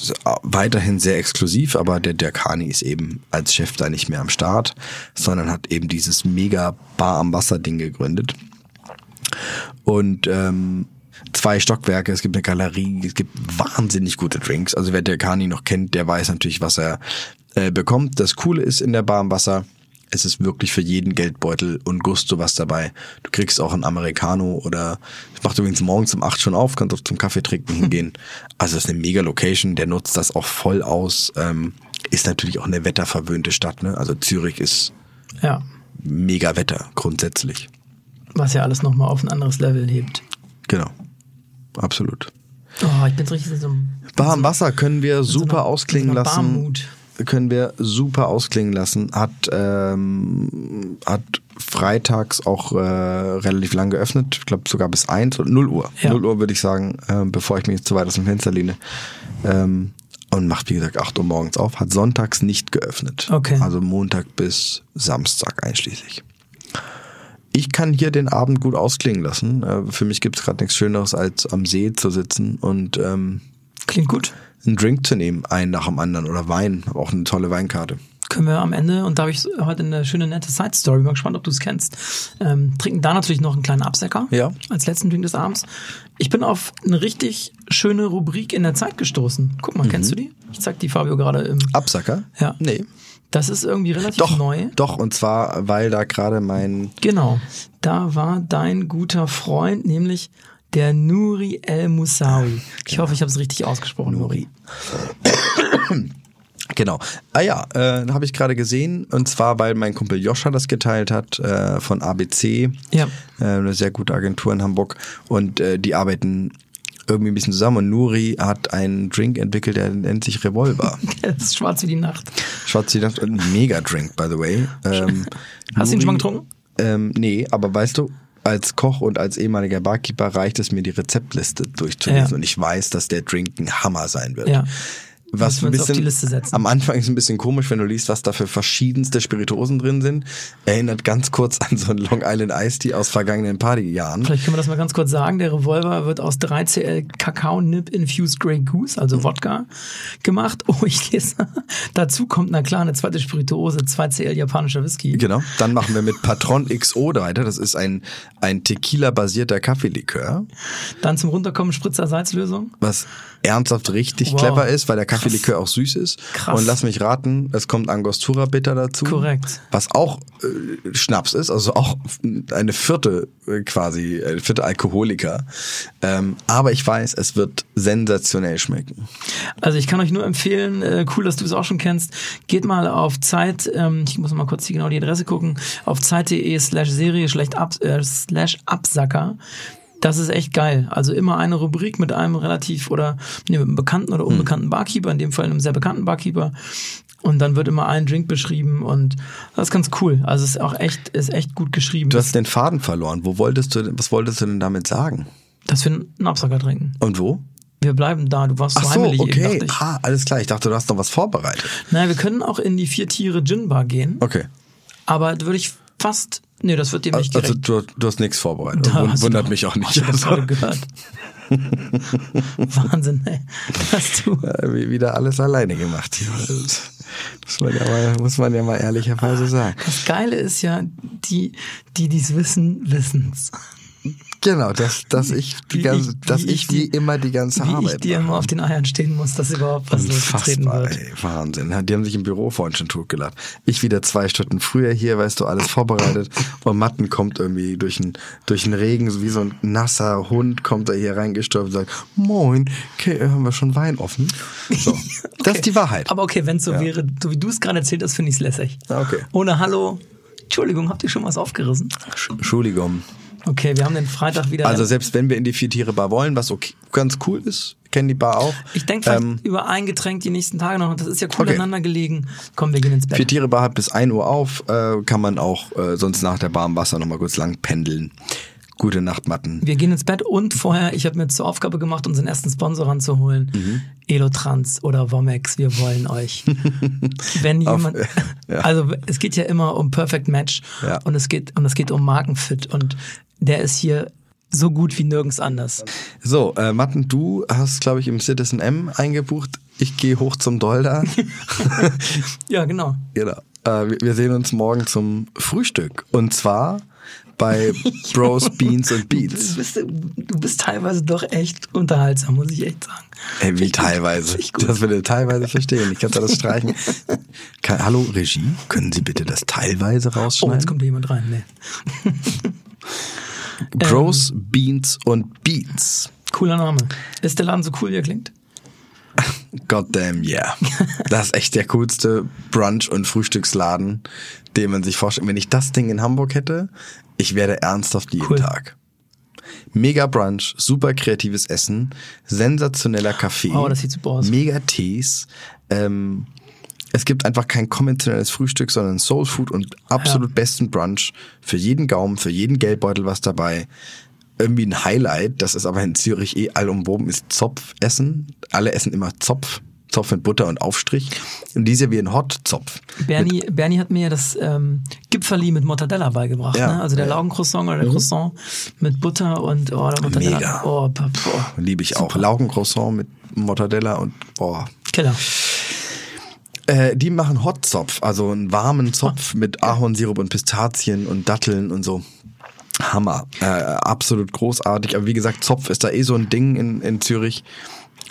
weiterhin sehr exklusiv, aber der Derkani ist eben als Chef da nicht mehr am Start, sondern hat eben dieses mega Bar am Wasser Ding gegründet. Und ähm, zwei Stockwerke, es gibt eine Galerie, es gibt wahnsinnig gute Drinks. Also wer Derkani noch kennt, der weiß natürlich, was er äh, bekommt. Das Coole ist in der Bar am Wasser, es ist wirklich für jeden Geldbeutel und Gusto was dabei. Du kriegst auch einen Americano oder es macht übrigens morgens um acht schon auf, kannst auch zum Kaffee trinken hingehen. Also es ist eine mega Location, der nutzt das auch voll aus. Ähm, ist natürlich auch eine wetterverwöhnte Stadt, ne? Also Zürich ist Ja. mega Wetter grundsätzlich. Was ja alles nochmal auf ein anderes Level hebt. Genau. Absolut. Oh, ich bin so richtig so am Wasser können wir so super einer- ausklingen in so lassen. Barmut. Können wir super ausklingen lassen. Hat, ähm, hat freitags auch äh, relativ lang geöffnet. Ich glaube sogar bis 1 oder 0 Uhr. Ja. 0 Uhr würde ich sagen, ähm, bevor ich mich jetzt zu weit aus dem Fenster lehne. Ähm, und macht, wie gesagt, 8 Uhr morgens auf. Hat sonntags nicht geöffnet. Okay. Also Montag bis Samstag einschließlich. Ich kann hier den Abend gut ausklingen lassen. Äh, für mich gibt es gerade nichts Schöneres, als am See zu sitzen und ähm, Klingt gut. Einen Drink zu nehmen, einen nach dem anderen oder Wein. Habe auch eine tolle Weinkarte. Können wir am Ende, und da habe ich heute eine schöne, nette Side-Story, bin mal gespannt, ob du es kennst, ähm, trinken da natürlich noch einen kleinen Absäcker Ja. als letzten Drink des Abends. Ich bin auf eine richtig schöne Rubrik in der Zeit gestoßen. Guck mal, kennst du die? Ich zeig die Fabio gerade im. Absacker? Ja. Nee. Das ist irgendwie relativ Doch, neu. doch, und zwar, weil da gerade mein, Genau. Da war dein guter Freund, nämlich der Nuri El Moussaoui. Ich hoffe, ich habe es richtig ausgesprochen, Nuri. genau. Ah ja, äh, habe ich gerade gesehen, und zwar, weil mein Kumpel Joscha das geteilt hat, äh, von ABC. Ja. Äh, eine sehr gute Agentur in Hamburg. Und äh, die arbeiten irgendwie ein bisschen zusammen. Und Nuri hat einen Drink entwickelt, der nennt sich Revolver. Das ist schwarz wie die Nacht. Schwarz wie ein Mega-Drink, by the way. Ähm, Hast du ihn schon mal Nuri- getrunken? Ähm, nee, aber weißt du, als Koch und als ehemaliger Barkeeper reicht es mir, die Rezeptliste durchzulesen Ja. und ich weiß, dass der Drink ein Hammer sein wird. Ja. Was ein bisschen am Anfang ist ein bisschen komisch, wenn du liest, was da für verschiedenste Spirituosen drin sind. Erinnert ganz kurz an so einen Long Island Iced Tea aus vergangenen Partyjahren. Vielleicht können wir das mal ganz kurz sagen. Der Revolver wird aus 3CL Kakao Nip Infused Grey Goose, also Wodka, gemacht. Oh, ich lese. Dazu kommt, na klar, eine zweite Spirituose, 2CL japanischer Whisky. Genau. Dann machen wir mit Patron XO weiter. Das ist ein, ein Tequila-basierter Kaffeelikör, Dann zum Runterkommen Spritzer Salzlösung. was ernsthaft richtig Wow. clever ist, weil der Kaffeelikör auch süß ist. Krass. Und lass mich raten, es kommt Angostura Bitter dazu. Korrekt. Was auch äh, Schnaps ist, also auch eine vierte äh, quasi, eine vierte Alkoholiker. Ähm, aber ich weiß, es wird sensationell schmecken. Also ich kann euch nur empfehlen, äh, cool, dass du es auch schon kennst, geht mal auf Zeit, ähm, ich muss mal kurz die, genau die Adresse gucken, auf zeit.de slash Serie slash ab, äh, slash Absacker. Das ist echt geil. Also immer eine Rubrik mit einem relativ oder nee, mit einem bekannten oder unbekannten Barkeeper, in dem Fall einem sehr bekannten Barkeeper. Und dann wird immer ein Drink beschrieben und das ist ganz cool. Also es ist auch echt, ist echt gut geschrieben, Du hast den Faden verloren. Wo wolltest du, was wolltest du denn damit sagen? dass wir einen Absacker trinken. Und wo? Wir bleiben da. Du warst so Ach so, heimelig eben, okay. dachte ich. Ah, alles klar. Ich dachte, du hast noch was vorbereitet. Naja, wir können auch in die vier Tiere Gin Bar gehen. Okay. Aber da würde ich fast. Nee, das wird dir nicht Also gerecht. du, du hast nichts vorbereitet. Da Wundert mich auch nicht. Hast du das Also, gehört? Wahnsinn, ey. Hast du. wie- wieder alles alleine gemacht. Das muss man ja mal, muss man ja mal ehrlicherweise sagen. Das Geile ist ja, die, die dies wissen, wissen's. Genau, dass, dass ich die Wie ganze, ich- dass ich, ich die- immer die ganze Wie ich Arbeit dir mache. immer auf den Eiern stehen muss, dass überhaupt was losgetreten wird. ey, Wahnsinn. Die haben sich im Büro vorhin schon totgelacht. Ich wieder zwei Stunden früher hier, weißt du, alles vorbereitet. Und Matten kommt irgendwie durch den, durch den Regen, so wie so ein nasser Hund, kommt er hier reingestürmt und sagt, moin, okay, haben wir schon Wein offen? So, das ist die Wahrheit. Aber okay, wenn es so wäre, so wie du es gerade erzählt hast, finde ich es lässig. Okay. Ohne Hallo. Entschuldigung, habt ihr schon was aufgerissen? Sch- Entschuldigung. Okay, wir haben den Freitag wieder. Also selbst wenn wir in die Vier-Tiere-Bar wollen, was okay, ganz cool ist, kennen die Bar auch. ich denke vielleicht Ähm, über ein Getränk die nächsten Tage noch. Das ist ja cool Okay. aneinander gelegen. Komm, wir gehen ins Bett. Vier Tiere Bar hat bis 1 Uhr auf, äh, kann man auch äh, sonst nach der Bar im Wasser nochmal kurz lang pendeln. Gute Nacht, Matten. Wir gehen ins Bett und vorher, ich habe mir zur Aufgabe gemacht, unseren ersten Sponsor ranzuholen. Mhm. Elotrans oder Vomex, wir wollen euch. Wenn jemand, ja. also es geht ja immer um Perfect Match Ja. und es geht und es geht um Markenfit und der ist hier so gut wie nirgends anders. So, äh, Matten, du hast, glaube ich, im Citizen M eingebucht. Ich gehe hoch zum Dolder. Ja, genau. genau. Äh, wir sehen uns morgen zum Frühstück. Und zwar bei Bros, Beans und Du Beats. bist, du bist teilweise doch echt unterhaltsam, muss ich echt sagen. Ey, wie teilweise. Richtig gut. Das will er teilweise verstehen. Ich kann da das streichen. Kann, hallo, Regie, können Sie bitte das teilweise Oh, rausschneiden? jetzt kommt jemand rein. Nee. Bros, Beans und Beats. Cooler Name. Ist der Laden so cool, wie er klingt? Goddamn yeah. Das ist echt der coolste Brunch- und Frühstücksladen, den man sich vorstellt. Wenn ich das Ding in Hamburg hätte, ich wäre ernsthaft jeden Cool. Tag. Mega Brunch, super kreatives Essen, sensationeller Kaffee, Wow, das sieht super aus. mega Tees. Ähm, es gibt einfach kein konventionelles Frühstück, sondern Soul Food und absolut besten Brunch. Für jeden Gaumen, für jeden Geldbeutel was dabei. Irgendwie ein Highlight, das ist aber in Zürich eh allumwoben, ist Zopfessen. Alle essen immer Zopf. Zopf mit Butter und Aufstrich. Und die servieren Hot-Zopf. Bernie, Bernie hat mir ja das ähm, Gipferli mit Mortadella beigebracht. Ja. Ne? Also der Ja. Mhm. Laugencroissant oder der Croissant mit Butter und oh, Mortadella. Mega. Oh, boah. Liebe ich auch. Laugencroissant mit Mortadella und boah. Killer. Äh, die machen Hotzopf, also einen warmen Zopf mit Ahornsirup und Pistazien und Datteln und so. Hammer. Äh, absolut großartig. Aber wie gesagt, Zopf ist da eh so ein Ding in, in Zürich.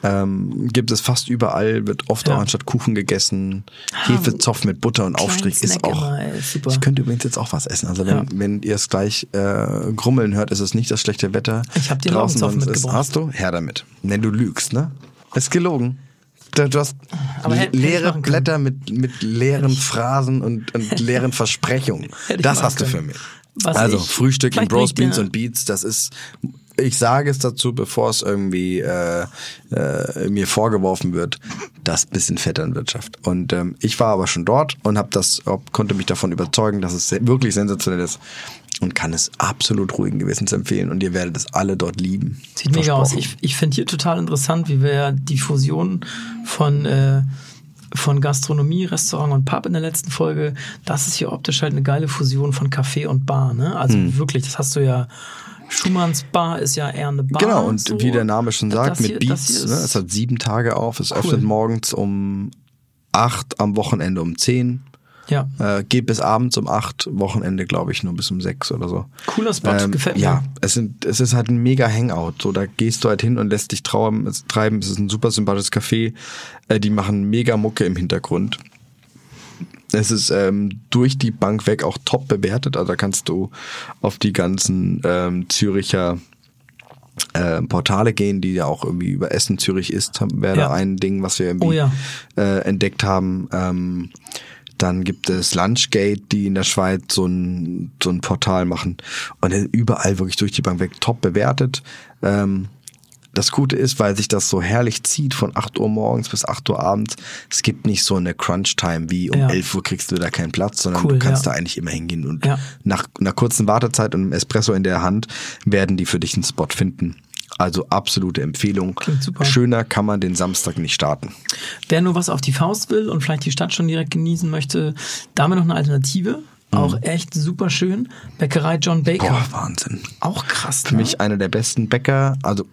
Ähm, gibt es fast überall, wird oft Ja. auch anstatt Kuchen gegessen. Hefezopf mit Butter und Aufstrich ist auch. immer, super. Ich könnte übrigens jetzt auch was essen. Also wenn, Ja. wenn ihr es gleich äh, grummeln hört, ist es nicht das schlechte Wetter. Ich hab dir draußen, es ist, mitgebracht. Hast du? Her damit. Wenn du lügst, ne? Ist gelogen. Du hast Aber leere können. Blätter mit, mit leeren Phrasen und, und leeren Versprechungen. Das hast du für können. mich. Was also ich- Frühstück in Bros, Beans und Beats, das ist, ich sage es dazu, bevor es irgendwie äh, äh, mir vorgeworfen wird, das bisschen Vetternwirtschaft. Und ähm, ich war aber schon dort und habe das, konnte mich davon überzeugen, dass es wirklich sensationell ist und kann es absolut ruhigen Gewissens empfehlen und ihr werdet es alle dort lieben. Sieht mega aus. Ich, ich finde hier total interessant, wie wir die Fusion von, äh, von Gastronomie, Restaurant und Pub in der letzten Folge, das ist hier optisch halt eine geile Fusion von Café und Bar. Ne? Also Hm. wirklich, das hast du ja. Schumanns Bar ist ja eher eine Bar. Genau, und so. wie der Name schon sagt, hier- mit Beats, ne, es hat sieben Tage auf, es Cool. öffnet morgens um acht, am Wochenende um zehn. Ja, Äh, geht bis abends um acht, Wochenende glaube ich nur bis um sechs oder so. cooler Spot, gefällt mir. Ähm, Ja, es, sind, es ist halt ein mega Hangout. So, da gehst du halt hin und lässt dich trauern, es, treiben. Es ist ein super sympathisches Café. Äh, die machen mega Mucke im Hintergrund. Es ist ähm, durch die Bank weg auch top bewertet. Also da kannst du auf die ganzen ähm, Züricher äh, Portale gehen, die ja auch irgendwie über Essen Zürich ist, wäre Ja. da ein Ding, was wir irgendwie Oh ja. äh, entdeckt haben. Ähm, dann gibt es Lunchgate, die in der Schweiz so ein, so ein Portal machen und überall wirklich durch die Bank weg top bewertet. Ähm, das Gute ist, weil sich das so herrlich zieht von 8 Uhr morgens bis 8 Uhr abends, es gibt nicht so eine Crunch-Time wie um Ja. 11 Uhr kriegst du da keinen Platz, sondern Cool, du kannst ja. da eigentlich immer hingehen und Ja. nach einer kurzen Wartezeit und einem Espresso in der Hand werden die für dich einen Spot finden. Also absolute Empfehlung. Klingt super. Schöner kann man den Samstag nicht starten. Wer nur was auf die Faust will und vielleicht die Stadt schon direkt genießen möchte, da haben wir noch eine Alternative. Auch echt super schön. Bäckerei John Baker. Mhm. Boah, Wahnsinn. Auch krass. Für mich einer der besten Bäcker, also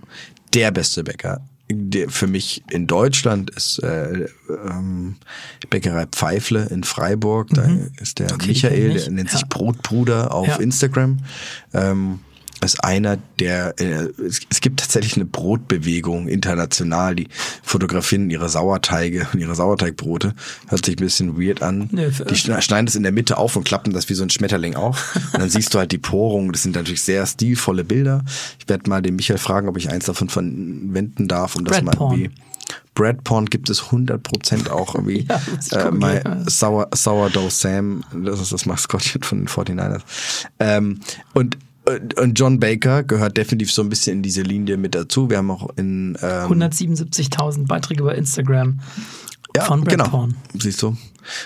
der beste Bäcker. Der für mich in Deutschland ist äh, ähm, Bäckerei Pfeifle in Freiburg. Da ist der Mhm. Okay, Michael, ich der nennt nicht. sich Ja. Brotbruder auf Ja. Instagram. Ähm, ist einer der, äh, es, gibt tatsächlich eine Brotbewegung international, die fotografieren ihre Sauerteige und ihre Sauerteigbrote. Hört sich ein bisschen weird an. Nee, die schne- schneiden das in der Mitte auf und klappen das wie so ein Schmetterling auf. Und dann siehst du halt die Porung. Das sind natürlich sehr stilvolle Bilder. Ich werde mal den Michael fragen, ob ich eins davon verwenden darf, um das Bread mal irgendwie. Bread Porn gibt es 100% auch irgendwie. Ja, äh, mein. Sour, Sourdough Sam, das ist das Maskottchen von den 49ers. Ähm, und, und- und John Baker gehört definitiv so ein bisschen in diese Linie mit dazu. Wir haben auch in ähm, 177.000 Beiträge bei Instagram von Brad genau. Porn. Siehst du?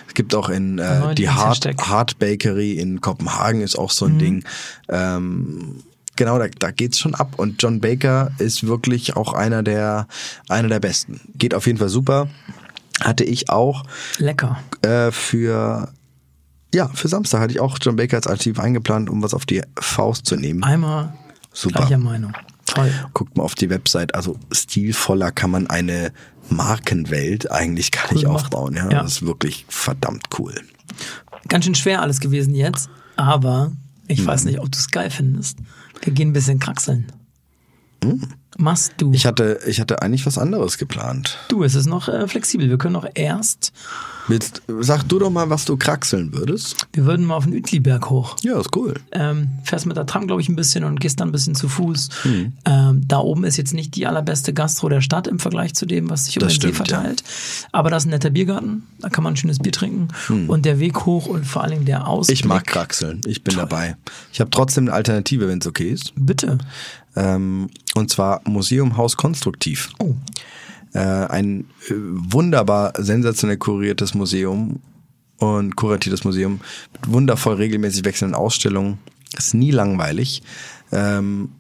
Es gibt auch in äh, die Hard. Hard Bakery in Kopenhagen ist auch Mhm. so ein Ding. Ähm, genau, da, da geht's schon ab. Und John Baker ist wirklich auch einer der, einer der besten. Geht auf jeden Fall super. Hatte ich auch Lecker. äh, für, ja, für Samstag hatte ich auch John Baker als Alternativ eingeplant, um was auf die Faust zu nehmen. Einmal Super. Gleicher Meinung. Toll. Guckt mal auf die Website. Also stilvoller kann man eine Markenwelt eigentlich gar nicht gemacht. aufbauen. Ja? Ja. Das ist wirklich verdammt cool. Ganz schön schwer alles gewesen jetzt, aber ich weiß nicht, ob du es geil findest. Wir gehen ein bisschen kraxeln. Machst du. Ich hatte, ich hatte eigentlich was anderes geplant. du, es ist noch äh, flexibel. Wir können auch erst, Willst, sag du doch mal, was du kraxeln würdest. wir würden mal auf den Uetliberg hoch. Ja, ist cool. Ähm, fährst mit der Tram, glaube ich, ein bisschen und gehst dann ein bisschen zu Fuß. Ähm, da oben ist jetzt nicht die allerbeste Gastro der Stadt im Vergleich zu dem, was sich um Das den See stimmt, ja. verteilt. Aber da ist ein netter Biergarten, da kann man ein schönes Bier trinken. Und der Weg hoch und vor Dingen der Ausblick. Ich mag kraxeln. Ich bin dabei. Ich habe trotzdem eine Alternative, wenn es okay ist. Bitte. Ähm, und zwar Museum Haus Konstruktiv. Oh. Äh, ein äh, wunderbar sensationell kuriertes Museum und kuratiertes Museum mit wundervoll regelmäßig wechselnden Ausstellungen. Ist nie langweilig. Ähm,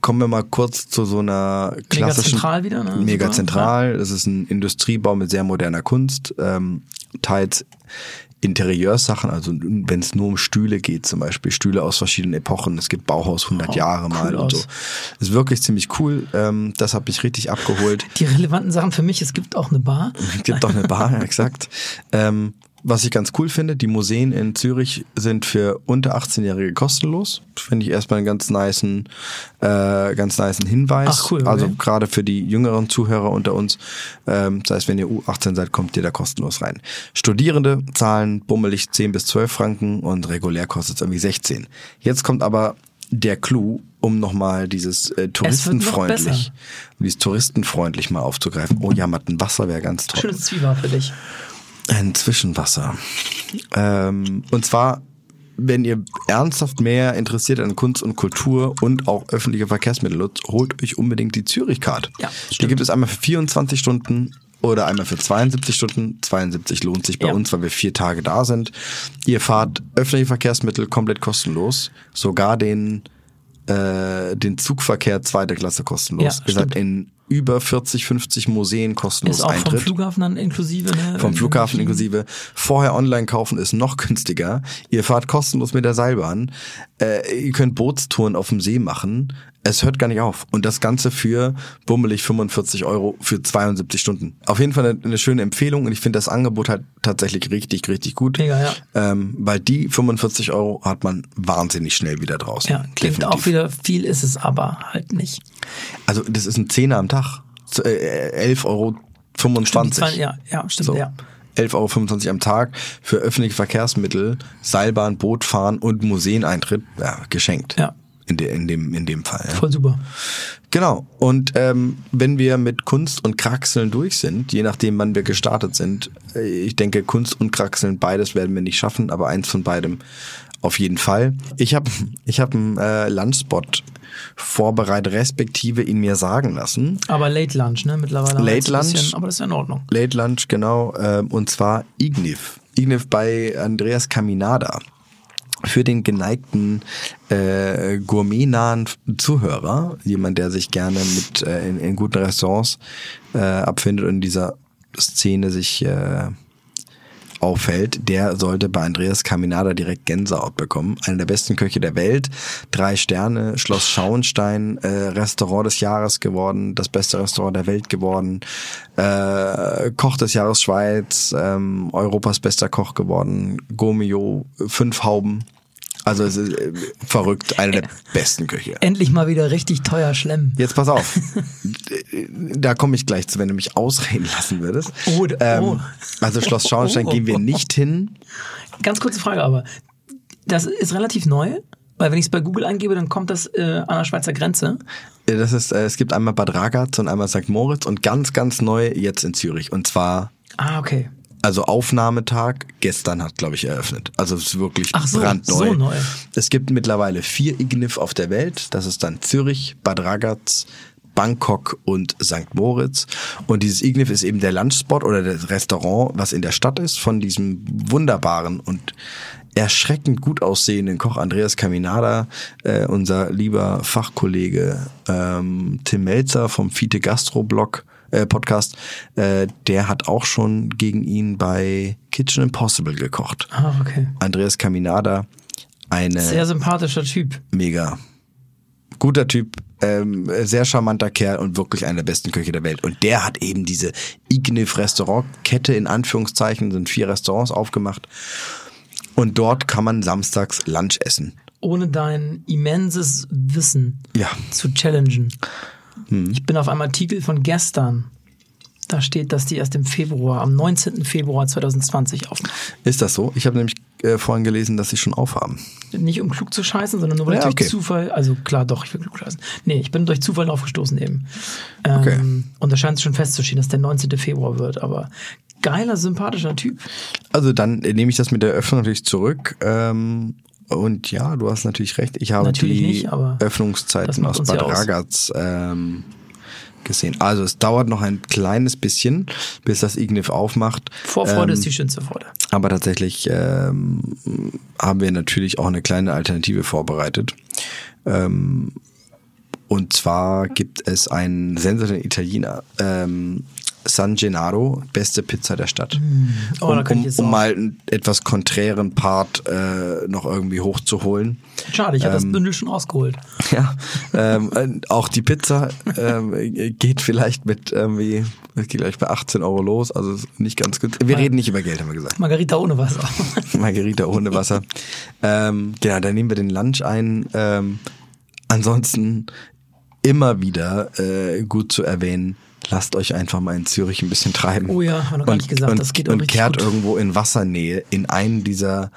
kommen wir mal kurz zu so einer klassischen. zentral wieder, ne? Mega Super. zentral. Das ist ein Industriebau mit sehr moderner Kunst. Ähm, teils Interieurssachen, also wenn es nur um Stühle geht, zum Beispiel Stühle aus verschiedenen Epochen. Es gibt Bauhaus 100 Oh, Jahre cool mal und so. aus. Ist wirklich ziemlich cool. Ähm, das hat mich richtig abgeholt. Die relevanten Sachen für mich, es gibt auch eine Bar. Es gibt doch eine Bar, ja, exakt. Ähm, was ich ganz cool finde, die Museen in Zürich sind für unter 18-Jährige kostenlos. Finde ich erstmal einen ganz nicen, äh, ganz nicen Hinweis. Ach, cool, okay. Also gerade für die jüngeren Zuhörer unter uns, ähm, das heißt, wenn ihr U18 seid, kommt ihr da kostenlos rein. Studierende zahlen bummelig 10 bis 12 Franken und regulär kostet es irgendwie 16. Jetzt kommt aber der Clou, um nochmal dieses äh, touristenfreundlich, um dieses touristenfreundlich mal aufzugreifen. Oh ja, Mattenwasser wäre ganz toll. Schönes Zwieber für dich. Ein Zwischenwasser. Ähm, und zwar, wenn ihr ernsthaft mehr interessiert an Kunst und Kultur und auch öffentliche Verkehrsmittel nutzt, holt euch unbedingt die Zürich-Card. Ja, die stimmt. gibt es einmal für 24 Stunden oder einmal für 72 Stunden. 72 lohnt sich bei Ja. uns, weil wir vier Tage da sind. Ihr fahrt öffentliche Verkehrsmittel komplett kostenlos, sogar den äh, den Zugverkehr zweiter Klasse kostenlos. Ja, ihr seid in über 40, 50 Museen kostenlos Ist auch Eintritt. vom Flughafen dann inklusive. Ne? Vom Flughafen inklusive. Vorher online kaufen ist noch günstiger. Ihr fahrt kostenlos mit der Seilbahn. Äh, ihr könnt Bootstouren auf dem See machen. Es hört gar nicht auf. Und das Ganze für bummelig 45 Euro für 72 Stunden. Auf jeden Fall eine, eine schöne Empfehlung. Und ich finde das Angebot halt tatsächlich richtig, richtig gut. Mega, ja. Ähm, weil die 45 Euro hat man wahnsinnig schnell wieder draußen. Ja, klingt Definitiv. auch wieder viel, ist es aber halt nicht. Also das ist ein Zehner am Tag. Äh, 11,25 Euro. Stimmt, die zwei, ja, ja, stimmt, So. ja. 11,25 Euro am Tag für öffentliche Verkehrsmittel, Seilbahn, Bootfahren und Museeneintritt ja, geschenkt. Ja. In, de, in, dem, in dem Fall. Voll super. Genau. Und ähm, wenn wir mit Kunst und Kraxeln durch sind, je nachdem, wann wir gestartet sind, äh, ich denke, Kunst und Kraxeln, beides werden wir nicht schaffen, aber eins von beidem auf jeden Fall. Ich habe ich hab einen äh, Lunchspot vorbereitet, respektive ihn mir sagen lassen. Aber Late Lunch, ne? Mittlerweile. haben wir Late Lunch. Bisschen, aber das ist ja in Ordnung. Late Lunch, genau, ähm, und zwar Ignif. Ignif bei Andreas Caminada. Für den geneigten äh, gourmetnahen Zuhörer, jemand, der sich gerne mit äh, in, in guten Restaurants äh, abfindet und in dieser Szene sich äh, auffällt, der sollte bei Andreas Caminada direkt Gänsehaut bekommen. Einer der besten Köche der Welt, drei Sterne, Schloss Schauenstein, äh, Restaurant des Jahres geworden, das beste Restaurant der Welt geworden, äh, Koch des Jahres Schweiz, ähm, Europas bester Koch geworden, Gomio, fünf Hauben. Also es ist äh, verrückt, einer der besten Köche. Endlich mal wieder richtig teuer schlemmen. Jetzt pass auf. da komme ich gleich zu, wenn du mich ausreden lassen würdest. Oh, d- oh. Also Schloss Schauenstein Oh. gehen wir nicht hin. Ganz kurze Frage aber. Das ist relativ neu, weil wenn ich es bei Google eingebe, dann kommt das äh, an der Schweizer Grenze. Äh, Das ist, äh, es gibt einmal Bad Ragaz und einmal St. Moritz und ganz, ganz neu jetzt in Zürich. Und zwar, Ah, okay. Also Aufnahmetag, gestern hat, glaube ich, eröffnet. Also es ist wirklich Ach so, brandneu. so neu. Es gibt mittlerweile vier Ignif auf der Welt. Das ist dann Zürich, Bad Ragaz, Bangkok und St. Moritz. Und dieses Ignif ist eben der Lunchspot oder das Restaurant, was in der Stadt ist, von diesem wunderbaren und erschreckend gut aussehenden Koch Andreas Caminada, äh, unser lieber Fachkollege ähm, Tim Melzer vom Fiete Gastro Blog äh, Podcast, äh, der hat auch schon gegen ihn bei Kitchen Impossible gekocht. Ah, okay. Andreas Caminada, eine Sehr sympathischer Typ. mega. guter Typ, ähm, sehr charmanter Kerl und wirklich einer der besten Köche der Welt. Und der hat eben diese Igniv Restaurantkette in Anführungszeichen, sind vier Restaurants aufgemacht. Und dort kann man samstags Lunch essen. Ohne dein immenses Wissen Ja. zu challengen. Ich bin auf einem Artikel von gestern. Da steht, dass die erst im Februar, am 19. Februar 2020 aufmachen. Ist das so? Ich habe nämlich äh, vorhin gelesen, dass sie schon aufhaben. Nicht um klug zu scheißen, sondern nur weil Ja, ich durch okay. Zufall, also klar, doch, ich will klug scheißen. Nee, ich bin durch Zufall aufgestoßen eben. Ähm, Okay. Und da scheint es schon festzustehen, dass der 19. Februar wird, aber geiler, sympathischer Typ. Also dann nehme ich das mit der Öffnung natürlich zurück. Ähm, und ja, du hast natürlich recht. Ich habe Natürlich die nicht, Öffnungszeiten aus Bad ja. Ragaz ähm, gesehen. Also es dauert noch ein kleines bisschen, bis das Ignif aufmacht. Vorfreude Ähm, ist die schönste Freude. Aber tatsächlich ähm, haben wir natürlich auch eine kleine Alternative vorbereitet. Ähm, und zwar gibt es einen sensationellen Italiener, ähm, San Gennaro, beste Pizza der Stadt. Oh, da um, um, um mal einen etwas konträren Part äh, noch irgendwie hochzuholen. Schade, ich habe ähm, das Bündel schon ausgeholt. Ja, ähm, äh, auch die Pizza ähm, geht vielleicht mit irgendwie, es geht gleich bei 18 Euro los, also nicht ganz gut. Wir reden nicht über Geld, haben wir gesagt. Margarita ohne Wasser. Margarita ohne Wasser. ähm, genau, dann nehmen wir den Lunch ein. Ähm, ansonsten immer wieder äh, gut zu erwähnen, lasst euch einfach mal in Zürich ein bisschen treiben. Oh ja, haben wir noch gar nicht gesagt, und, das geht auch Und kehrt gut. irgendwo in Wassernähe in einen dieser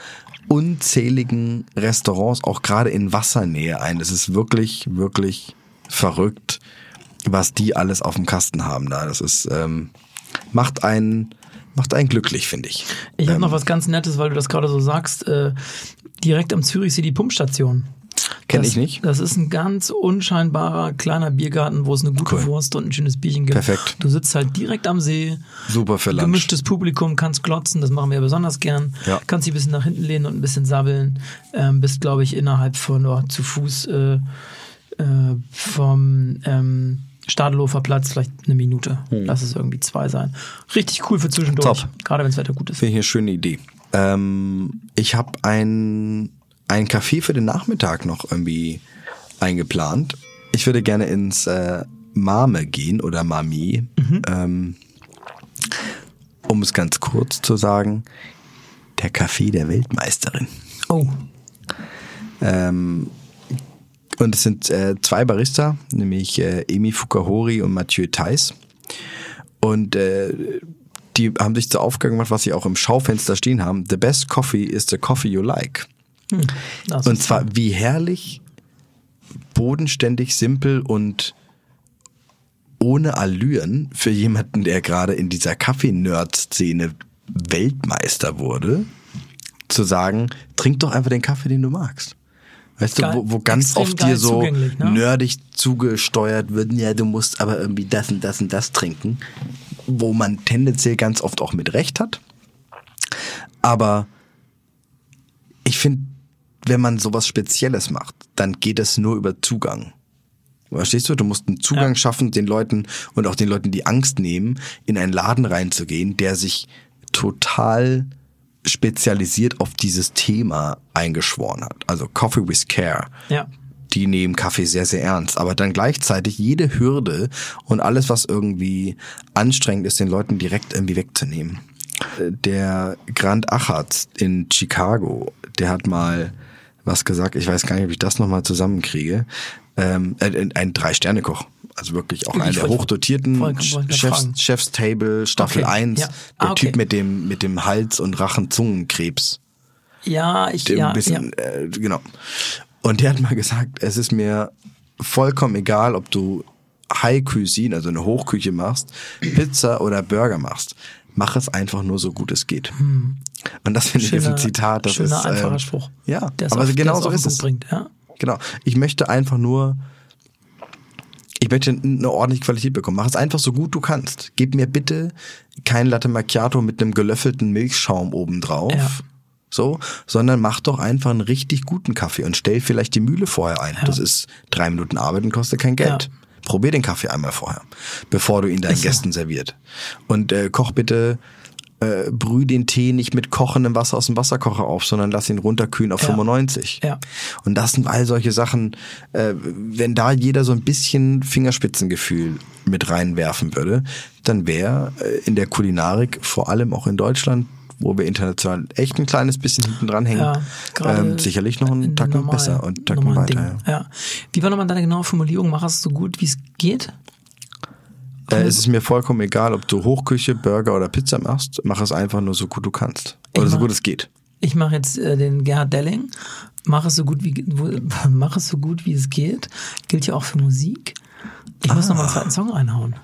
unzähligen Restaurants, auch gerade in Wassernähe ein. Das ist wirklich, wirklich verrückt, was die alles auf dem Kasten haben da. Das ist, ähm, macht einen, macht einen glücklich, finde ich. Ich Ähm. habe noch was ganz Nettes, weil du das gerade so sagst. Äh, direkt am Zürichsee die Pumpstation. Kenn Das- ich nicht. Das ist ein ganz unscheinbarer kleiner Biergarten, wo es eine gute Cool. Wurst und ein schönes Bierchen gibt. Perfekt. Du sitzt halt direkt am See. Super für Lunch. Gemischtes Publikum, kannst glotzen, das machen wir besonders gern. Ja. Kannst dich ein bisschen nach hinten lehnen und ein bisschen sabbeln. Ähm, bist, glaube ich, innerhalb von oh, zu Fuß äh, äh, vom ähm, Stadelhofer Platz vielleicht eine Minute. Lass es irgendwie zwei sein. Richtig cool für zwischendurch. Hm. Top. Gerade wenn das Wetter gut ist. Finde ich eine schöne Idee. Ähm, ich habe ein, ein Café für den Nachmittag noch irgendwie eingeplant. Ich würde gerne ins äh, Mame gehen oder Mami. Ähm, um es ganz kurz zu sagen, der Café der Weltmeisterin. Oh, Ähm, und es sind äh, zwei Barista, nämlich äh, Emi Fukahori und Mathieu Theis. Und äh, die haben sich zur Aufgabe gemacht, was sie auch im Schaufenster stehen haben. The best coffee is the coffee you like. Das Und zwar wie herrlich, bodenständig, simpel und ohne Allüren für jemanden, der gerade in dieser Kaffee-Nerd-Szene Weltmeister wurde, zu sagen, trink doch einfach den Kaffee, den du magst. Weißt Geil. du, wo, wo ganz oft dir so ne? nerdig zugesteuert wird, ja, du musst aber irgendwie das und das und das trinken, wo man tendenziell ganz oft auch mit Recht hat. Aber ich finde, wenn man sowas Spezielles macht, dann geht es nur über Zugang. Verstehst du? Du musst einen Zugang Ja. schaffen, den Leuten und auch den Leuten die Angst nehmen, in einen Laden reinzugehen, der sich total spezialisiert auf dieses Thema eingeschworen hat. Also Coffee with Care. Ja. Die nehmen Kaffee sehr, sehr ernst. Aber dann gleichzeitig jede Hürde und alles, was irgendwie anstrengend ist, den Leuten direkt irgendwie wegzunehmen. Äh, Der Grant Achatz in Chicago, der hat mal was gesagt, ich weiß gar nicht, ob ich das nochmal zusammenkriege. Ähm, ein ein Drei-Sterne-Koch. Also wirklich auch einer der hochdotierten gerade Chefs. Chef's Table Staffel Okay, 1. ja. Der Ah, okay. Typ mit dem, mit dem Hals- und Rachen-Zungenkrebs. Ja, ich, Dem ja, bisschen, ja. Äh, genau. Und der hat mal gesagt, es ist mir vollkommen egal, ob du High Cuisine, also eine Hochküche machst, Pizza oder Burger machst. Mach es einfach nur so gut es geht. Und das finde ich ist ein Zitat. Das schöner, ist, einfacher ähm, Spruch. Ja, Der aber auf- genau so ist es. Bringt, ja. Genau. Ich möchte einfach nur, ich möchte eine ordentliche Qualität bekommen. Mach es einfach so gut du kannst. Gib mir bitte kein Latte Macchiato mit einem gelöffelten Milchschaum obendrauf. Ja. So, sondern mach doch einfach einen richtig guten Kaffee und stell vielleicht die Mühle vorher ein. Das ist drei Minuten Arbeit und kostet kein Geld. Ja. Probier den Kaffee einmal vorher, bevor du ihn deinen so. Gästen serviert. Und äh, koch bitte äh, brüh den Tee nicht mit kochendem Wasser aus dem Wasserkocher auf, sondern lass ihn runterkühlen auf Ja. 95. Ja. Und das sind all solche Sachen, äh, wenn da jeder so ein bisschen Fingerspitzengefühl mit reinwerfen würde, dann wäre äh, in der Kulinarik, vor allem auch in Deutschland, wo wir international echt ein kleines bisschen hinten dran hängen, Ja, ähm, sicherlich noch in einen Tacken normal- besser und Tacken weiter. Dingen. Ja. Wie war nochmal deine genaue Formulierung? Mach es so gut, wie es geht? Äh, es ist mir vollkommen egal, ob du Hochküche, Burger oder Pizza machst. Mach es einfach nur so gut du kannst. Oder Ich so mach- gut es geht. Ich mache jetzt äh, den Gerhard Delling. Mach es so gut wie mach es so gut wie es geht. Gilt ja auch für Musik. Ich muss noch mal einen zweiten Song reinhauen.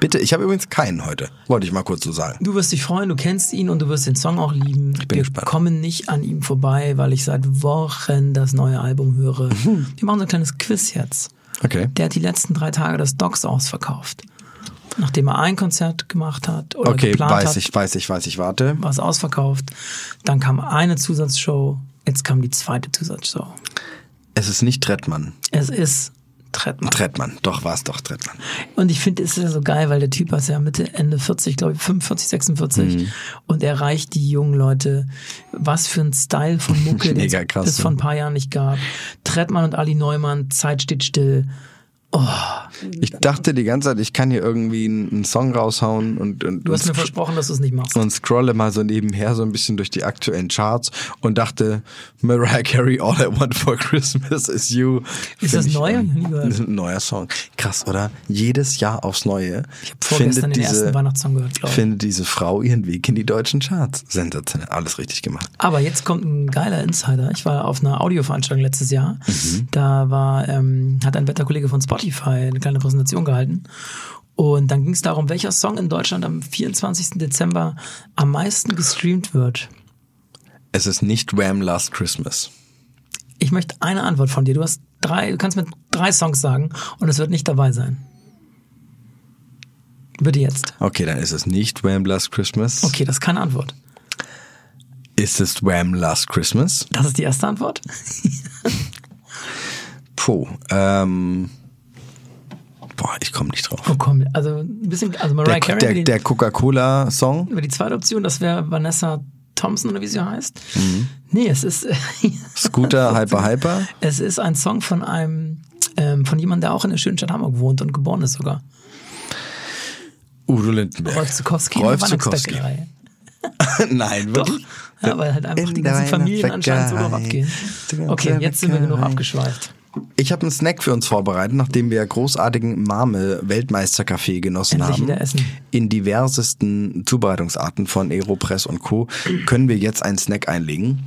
Bitte, ich habe übrigens keinen heute. Wollte ich mal kurz so sagen. Du wirst dich freuen, du kennst ihn und du wirst den Song auch lieben. bin Wir gespannt. kommen nicht an ihm vorbei, weil ich seit Wochen das neue Album höre. Mhm. Wir machen so ein kleines Quiz jetzt. Okay. Der hat die letzten drei Tage das Docs ausverkauft. Nachdem er ein Konzert gemacht hat oder Okay, geplant weiß hat, ich, weiß ich, weiß ich, warte. war es ausverkauft. Dann kam eine Zusatzshow, jetzt kam die zweite Zusatzshow. Es ist nicht Trettmann. Es ist Trettmann. Trettmann, doch war es doch Trettmann. Und ich finde, es ist ja so geil, weil der Typ ist ja Mitte, Ende 40, glaube ich, 45, 46. Mhm. Und er erreicht die jungen Leute. Was für ein Style von Mucke, den es vor ein paar Jahren nicht gab. Trettmann und Ali Neumann, Zeit steht still. Ich dachte die ganze Zeit, ich kann hier irgendwie einen, Song raushauen und, und, Du hast und, mir versprochen, dass du es nicht machst. und scrolle mal so nebenher so ein bisschen durch die aktuellen Charts und dachte, Mariah Carey, All I Want for Christmas is You. Ist das ich, neu? Das ist ein neuer Song. Krass, oder? Jedes Jahr aufs Neue Ich habe vorgestern den ersten diese, Weihnachtssong gehört, glaube ich. findet diese Frau ihren Weg in die deutschen Charts. Sensationell, alles richtig gemacht. Aber jetzt kommt ein geiler Insider. Ich war auf einer Audioveranstaltung letztes Jahr. Mhm. Da war, ähm, hat ein Wetterkollege von Spotify eine kleine Präsentation gehalten. Und dann ging es darum, welcher Song in Deutschland am 24. Dezember am meisten gestreamt wird. Es ist nicht Wham! Last Christmas. Ich möchte eine Antwort von dir. Du hast drei, du kannst mir drei Songs sagen und es wird nicht dabei sein. Bitte jetzt. Okay, dann ist es nicht Wham! Last Christmas. Okay, das ist keine Antwort. Ist es Wham! Last Christmas? Das ist die erste Antwort. Puh, ähm, boah, ich komme nicht drauf. Oh komm, also ein bisschen, also Mariah Der, Carey der, der Coca-Cola-Song? über die zweite Option, das wäre Vanessa Thompson oder wie sie heißt. Mhm. Nee, es ist Scooter Hyper Hyper? es ist ein Song von einem ähm, von jemandem, der auch in der schönen Stadt Hamburg wohnt und geboren ist sogar. Udo Lindenberg. Rolf Zukowski Rolf Zukowski. Nein, Doch. wirklich? Ja, weil halt einfach In die ganzen Familien anscheinend so drauf abgehen. Okay, jetzt sind wir genug abgeschweift. Ich habe einen Snack für uns vorbereitet, nachdem wir großartigen Mame Weltmeisterkaffee genossen Endlich haben. wieder essen. In diversesten Zubereitungsarten von Aeropress und Co. können wir jetzt einen Snack einlegen.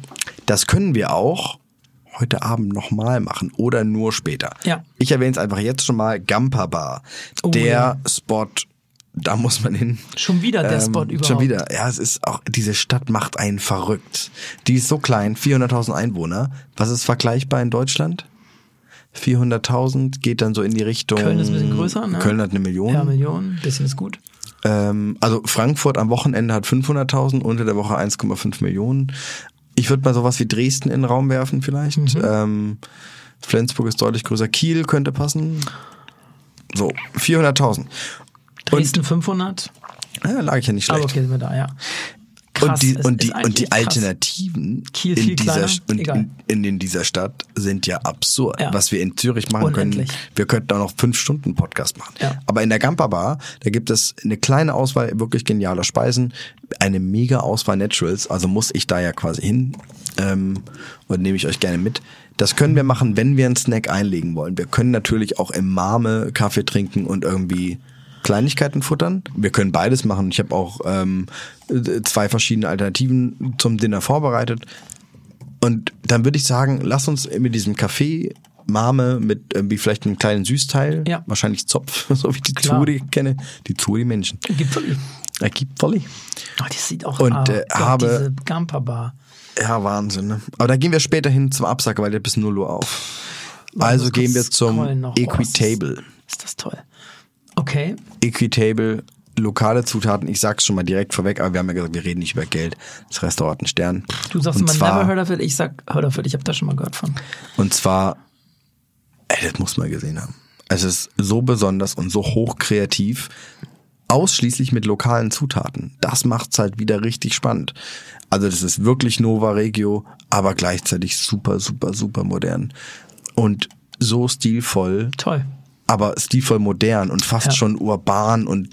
Das können wir auch heute Abend nochmal machen oder nur später. Ja. Ich erwähne es einfach jetzt schon mal. Gampa Bar. Oh, der ja. Spot, da muss man hin. Schon wieder der Spot Ähm, überhaupt. Schon wieder. Ja, es ist auch, diese Stadt macht einen verrückt. Die ist so klein, 400.000 Einwohner. Was ist vergleichbar in Deutschland? 400.000 geht dann so in die Richtung. Köln ist ein bisschen größer, ne? Köln hat eine Million. Ja, Millionen, bisschen ist gut. Ähm, also Frankfurt am Wochenende hat 500.000, unter der Woche 1,5 Millionen. Ich würde mal sowas wie Dresden in den Raum werfen vielleicht. Mhm. Ähm, Flensburg ist deutlich größer. Kiel könnte passen. So, 400.000. Dresden 500. Ja, lag ich ja nicht schlecht. Aber okay, sind wir da, ja. Krass, und die, und die, und die. Alternativen Kiel in, dieser, kleiner, in, in dieser Stadt sind ja absurd. Ja. Was wir in Zürich machen Unendlich. können, wir könnten auch noch fünf Stunden Podcast machen. Ja. Aber in der Gampa Bar, da gibt es eine kleine Auswahl wirklich genialer Speisen, eine mega Auswahl Naturals, also muss ich da ja quasi hin ähm, und nehme ich euch gerne mit. Das können wir machen, wenn wir einen Snack einlegen wollen. Wir können natürlich auch im Marme Kaffee trinken und irgendwie Kleinigkeiten futtern. Wir können beides machen. Ich habe auch ähm, zwei verschiedene Alternativen zum Dinner vorbereitet. Und dann würde ich sagen, lass uns mit diesem Kaffee Marme mit irgendwie vielleicht einem kleinen Süßteil, Ja. wahrscheinlich Zopf, so wie ich die. Zuri kenne, die Zuri Menschen. Gibt wirklich. Er gibt voll. Oh, das sieht auch Und, ah, äh, Gott, habe- diese Gampa Bar. Ja, Wahnsinn. Ne? Aber da gehen wir später hin zum Absacker, weil der bis 0 Uhr auf. Also gehen wir zum noch. Oh, Equitable. ist, ist das toll. Okay. Equitable, lokale Zutaten. Ich sag's schon mal direkt vorweg, aber wir haben ja gesagt, wir reden nicht über Geld. Das Restaurant einen Stern. Du sagst immer never heard of it. Ich sag heard of it. Ich habe da schon mal gehört von. Und zwar, ey, das muss man gesehen haben. Es ist so besonders und so hochkreativ. ausschließlich mit lokalen Zutaten. Das macht's halt wieder richtig spannend. Also das ist wirklich Nova Regio, aber gleichzeitig super, super, super modern. Und so stilvoll. Toll. Aber stilvoll modern und fast Ja. schon urban und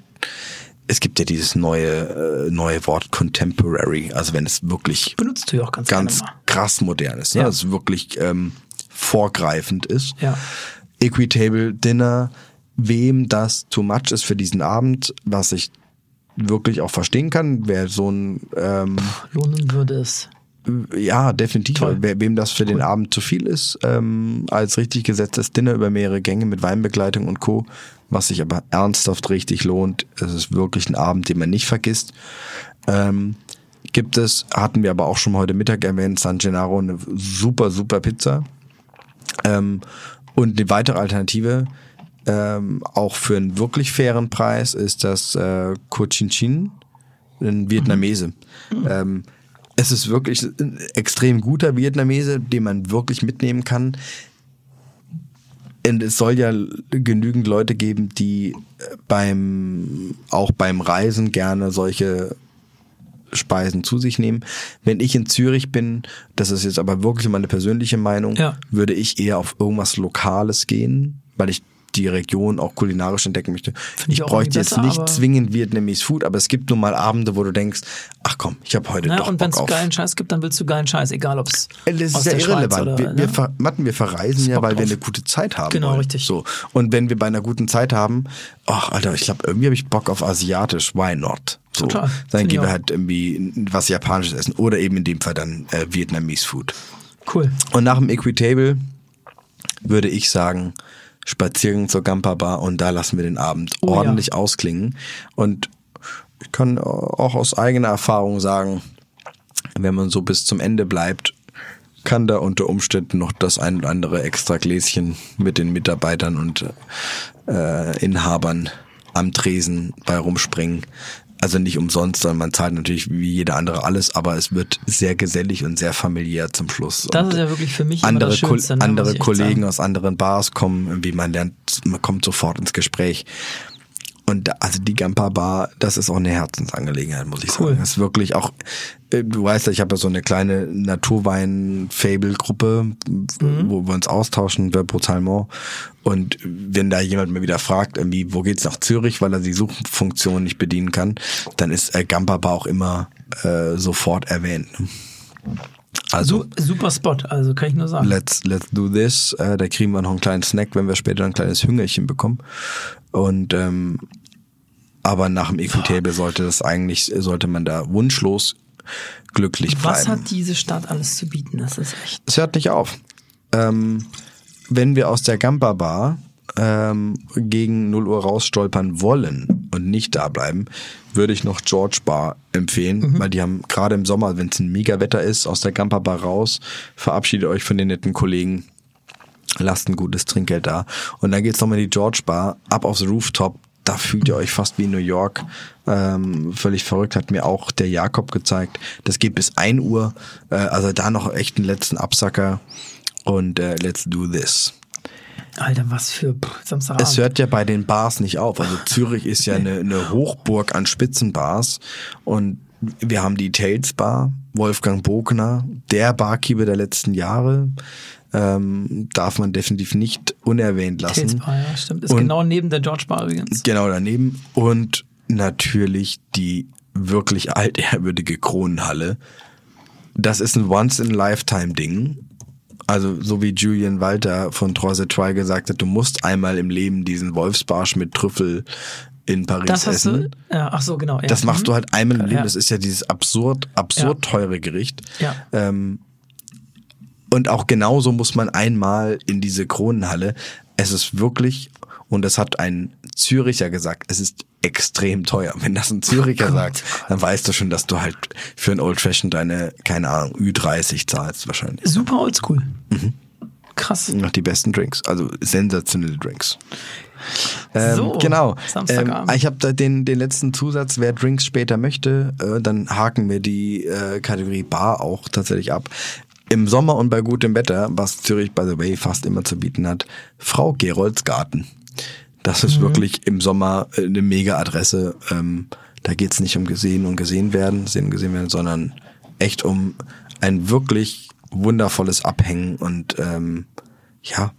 es gibt ja dieses neue, äh, neue Wort Contemporary, also wenn es wirklich Benutzt du ja auch ganz, ganz krass modern ist, ne? Ja. dass es wirklich ähm, vorgreifend ist. Ja. Equitable Dinner, wem das too much ist für diesen Abend, was ich wirklich auch verstehen kann, wer so ein ähm, Lohnen würde es. Ja, definitiv. Toll. Wem das für den Abend zu viel ist, ähm, als richtig gesetztes Dinner über mehrere Gänge mit Weinbegleitung und Co., was sich aber ernsthaft richtig lohnt. Es ist wirklich ein Abend, den man nicht vergisst. Ähm, gibt es, hatten wir aber auch schon heute Mittag erwähnt, San Gennaro, eine super, super Pizza. Ähm, und eine weitere Alternative, ähm, auch für einen wirklich fairen Preis, ist das äh, Cochinchin, ein Vietnamese. Ähm, es ist wirklich ein extrem guter Vietnamese, den man wirklich mitnehmen kann. Und es soll ja genügend Leute geben, die äh, beim, auch beim Reisen gerne solche Speisen zu sich nehmen. Wenn ich in Zürich bin, das ist jetzt aber wirklich meine persönliche Meinung, Ja. würde ich eher auf irgendwas Lokales gehen, weil ich die Region auch kulinarisch entdecken möchte. ich Ich, auch bräuchte jetzt besser, nicht zwingend Vietnamese Food, aber es gibt nun mal Abende, wo du denkst, ach komm, ich habe heute Ne? doch Und wenn Bock es auf. geilen Scheiß gibt, dann willst du geilen Scheiß, egal ob es Das ist aus ja der irrelevant. oder, wir, wir, ne? ver Matten, wir verreisen ja, weil wir drauf. eine gute Zeit haben. Genau, wollen. richtig. So. Und wenn wir bei einer guten Zeit haben, ach Alter, ich glaube, irgendwie habe ich Bock auf asiatisch. Why not? So. Total. Dann Find gehen ich wir halt irgendwie was Japanisches essen. Oder eben in dem Fall dann äh, Vietnamese Food. Cool. Und nach dem Equitable würde ich sagen, Spaziergang zur Gampa Bar und da lassen wir den Abend Oh ja. ordentlich ausklingen. Und ich kann auch aus eigener Erfahrung sagen, wenn man so bis zum Ende bleibt, kann da unter Umständen noch das ein oder andere extra Gläschen mit den Mitarbeitern und äh, Inhabern am Tresen bei rumspringen. Also nicht umsonst, sondern man zahlt natürlich wie jeder andere alles, aber es wird sehr gesellig und sehr familiär zum Schluss. Das und ist ja wirklich für mich andere, das Schönste, Ko ne, andere Kollegen aus anderen Bars kommen, irgendwie man lernt, man kommt sofort ins Gespräch. Und da, also die Gampa Bar, das ist auch eine Herzensangelegenheit, muss ich Cool. sagen. Das ist wirklich auch, äh, du weißt ja, ich habe ja so eine kleine Naturwein-Fable-Gruppe, Mhm. wo wir uns austauschen, der Brutalement. Und wenn da jemand mal wieder fragt, irgendwie, wo geht's nach Zürich, weil er die Suchfunktion nicht bedienen kann, dann ist äh, Gampa Bar auch immer äh, sofort erwähnt. ne? Also, Su super Spot, also kann ich nur sagen. let's, let's do this. Äh, da kriegen wir noch einen kleinen Snack, wenn wir später ein kleines Hüngerchen bekommen. Und ähm, aber nach dem Equitable sollte das eigentlich, sollte man da wunschlos glücklich Was bleiben. hat diese Stadt alles zu bieten? Das ist echt. Es hört nicht auf. Ähm, wenn wir aus der Gampa Bar ähm, gegen 0 Uhr rausstolpern wollen und nicht da bleiben, würde ich noch George Bar empfehlen, weil die haben gerade im Sommer, wenn es ein mega Wetter ist, aus der Gampa Bar raus, verabschiedet euch von den netten Kollegen, lasst ein gutes Trinkgeld da. Und dann geht's nochmal in die George Bar, ab aufs Rooftop, da fühlt ihr euch fast wie in New York. Ähm, völlig verrückt, hat mir auch der Jakob gezeigt. Das geht bis 1 Uhr. Äh, also da noch echt einen letzten Absacker. Und äh, let's do this. Alter, was für Samstagabend. Es hört ja bei den Bars nicht auf. Also Zürich ist ja eine, eine Hochburg an Spitzenbars. Und wir haben die Tales Bar, Wolfgang Bogner, der Barkeeper der letzten Jahre. Ähm, darf man definitiv nicht unerwähnt lassen. Tales Bar, ja, stimmt. Ist Und- genau neben der George Bar übrigens. Genau daneben. Und natürlich die wirklich altehrwürdige Kronenhalle. Das ist ein Once-in-Lifetime-Ding. Also so wie Julian Walter von Troise Try gesagt hat, du musst einmal im Leben diesen Wolfsbarsch mit Trüffel in Paris Das hast essen. du. Ja, ach so, genau. Ja. Das machst du halt einmal im Leben. Ja. Das ist ja dieses absurd, absurd teure Gericht. Ja. Ähm, und auch genauso muss man einmal in diese Kronenhalle. Es ist wirklich, und das hat ein Züricher gesagt, es ist extrem teuer. Wenn das ein Züricher sagt, dann weißt du schon, dass du halt für ein Old Fashioned deine, keine Ahnung, Ü30 zahlst wahrscheinlich. Super oldschool. Mhm. Krass. Noch die besten Drinks, also sensationelle Drinks. Ähm, So, genau. Samstagabend. Ähm, ich habe da den, den letzten Zusatz, wer Drinks später möchte, äh, dann haken wir die äh, Kategorie Bar auch tatsächlich ab. Im Sommer und bei gutem Wetter, was Zürich, by the way, fast immer zu bieten hat, Frau Gerolds Garten. Das ist wirklich im Sommer äh, eine mega Adresse. Ähm, da geht's nicht um gesehen und gesehen werden, sehen und gesehen werden, sondern echt um ein wirklich wundervolles Abhängen und ähm, ja,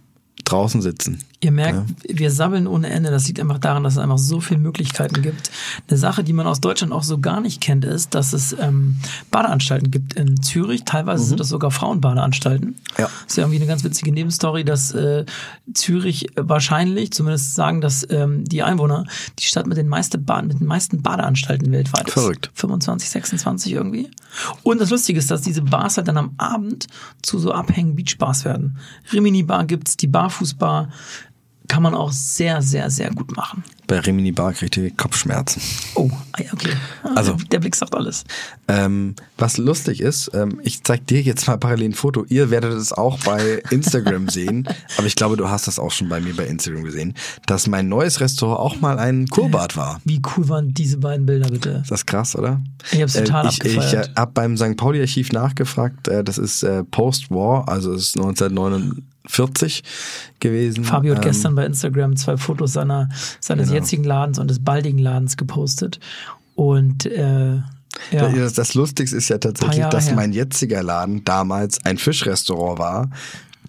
draußen sitzen. Ihr merkt, wir sabbeln ohne Ende. Das liegt einfach daran, dass es einfach so viele Möglichkeiten gibt. Eine Sache, die man aus Deutschland auch so gar nicht kennt, ist, dass es ähm, Badeanstalten gibt in Zürich. Teilweise sind das sogar Frauenbadeanstalten. Ja. Das ist ja irgendwie eine ganz witzige Nebenstory, dass äh, Zürich wahrscheinlich, zumindest sagen das ähm, die Einwohner, die Stadt mit den, meiste ba mit den meisten Badeanstalten weltweit ist. Verrückt. 25, 26 irgendwie. Und das Lustige ist, dass diese Bars halt dann am Abend zu so Abhängen Beachbars werden. Rimini Bar gibt's, die Barfußbar kann man auch sehr, sehr, sehr gut machen. Bei Rimini Bar kriegt ihr Kopfschmerzen. Oh, ah okay. Also- der, Blick sagt alles. Ähm, was lustig ist, ähm, ich zeig dir jetzt mal parallel ein Foto. Ihr werdet es auch bei Instagram sehen, aber ich glaube, du hast das auch schon bei mir bei Instagram gesehen, dass mein neues Restaurant auch mal ein Kurbad war. Wie cool waren diese beiden Bilder bitte? Ist das krass, oder? Ich hab's total äh, ich, ich abgefeiert. äh, habe beim St. Pauli-Archiv nachgefragt. Äh, das ist äh, Post-War, also es ist 1949 gewesen. Fabio hat Ähm, gestern bei Instagram zwei Fotos seiner, seines Genau. Jetzigen Ladens und des baldigen Ladens gepostet. Und äh, ja, Das, das Lustigste ist ja tatsächlich, dass her. mein jetziger Laden damals ein Fischrestaurant war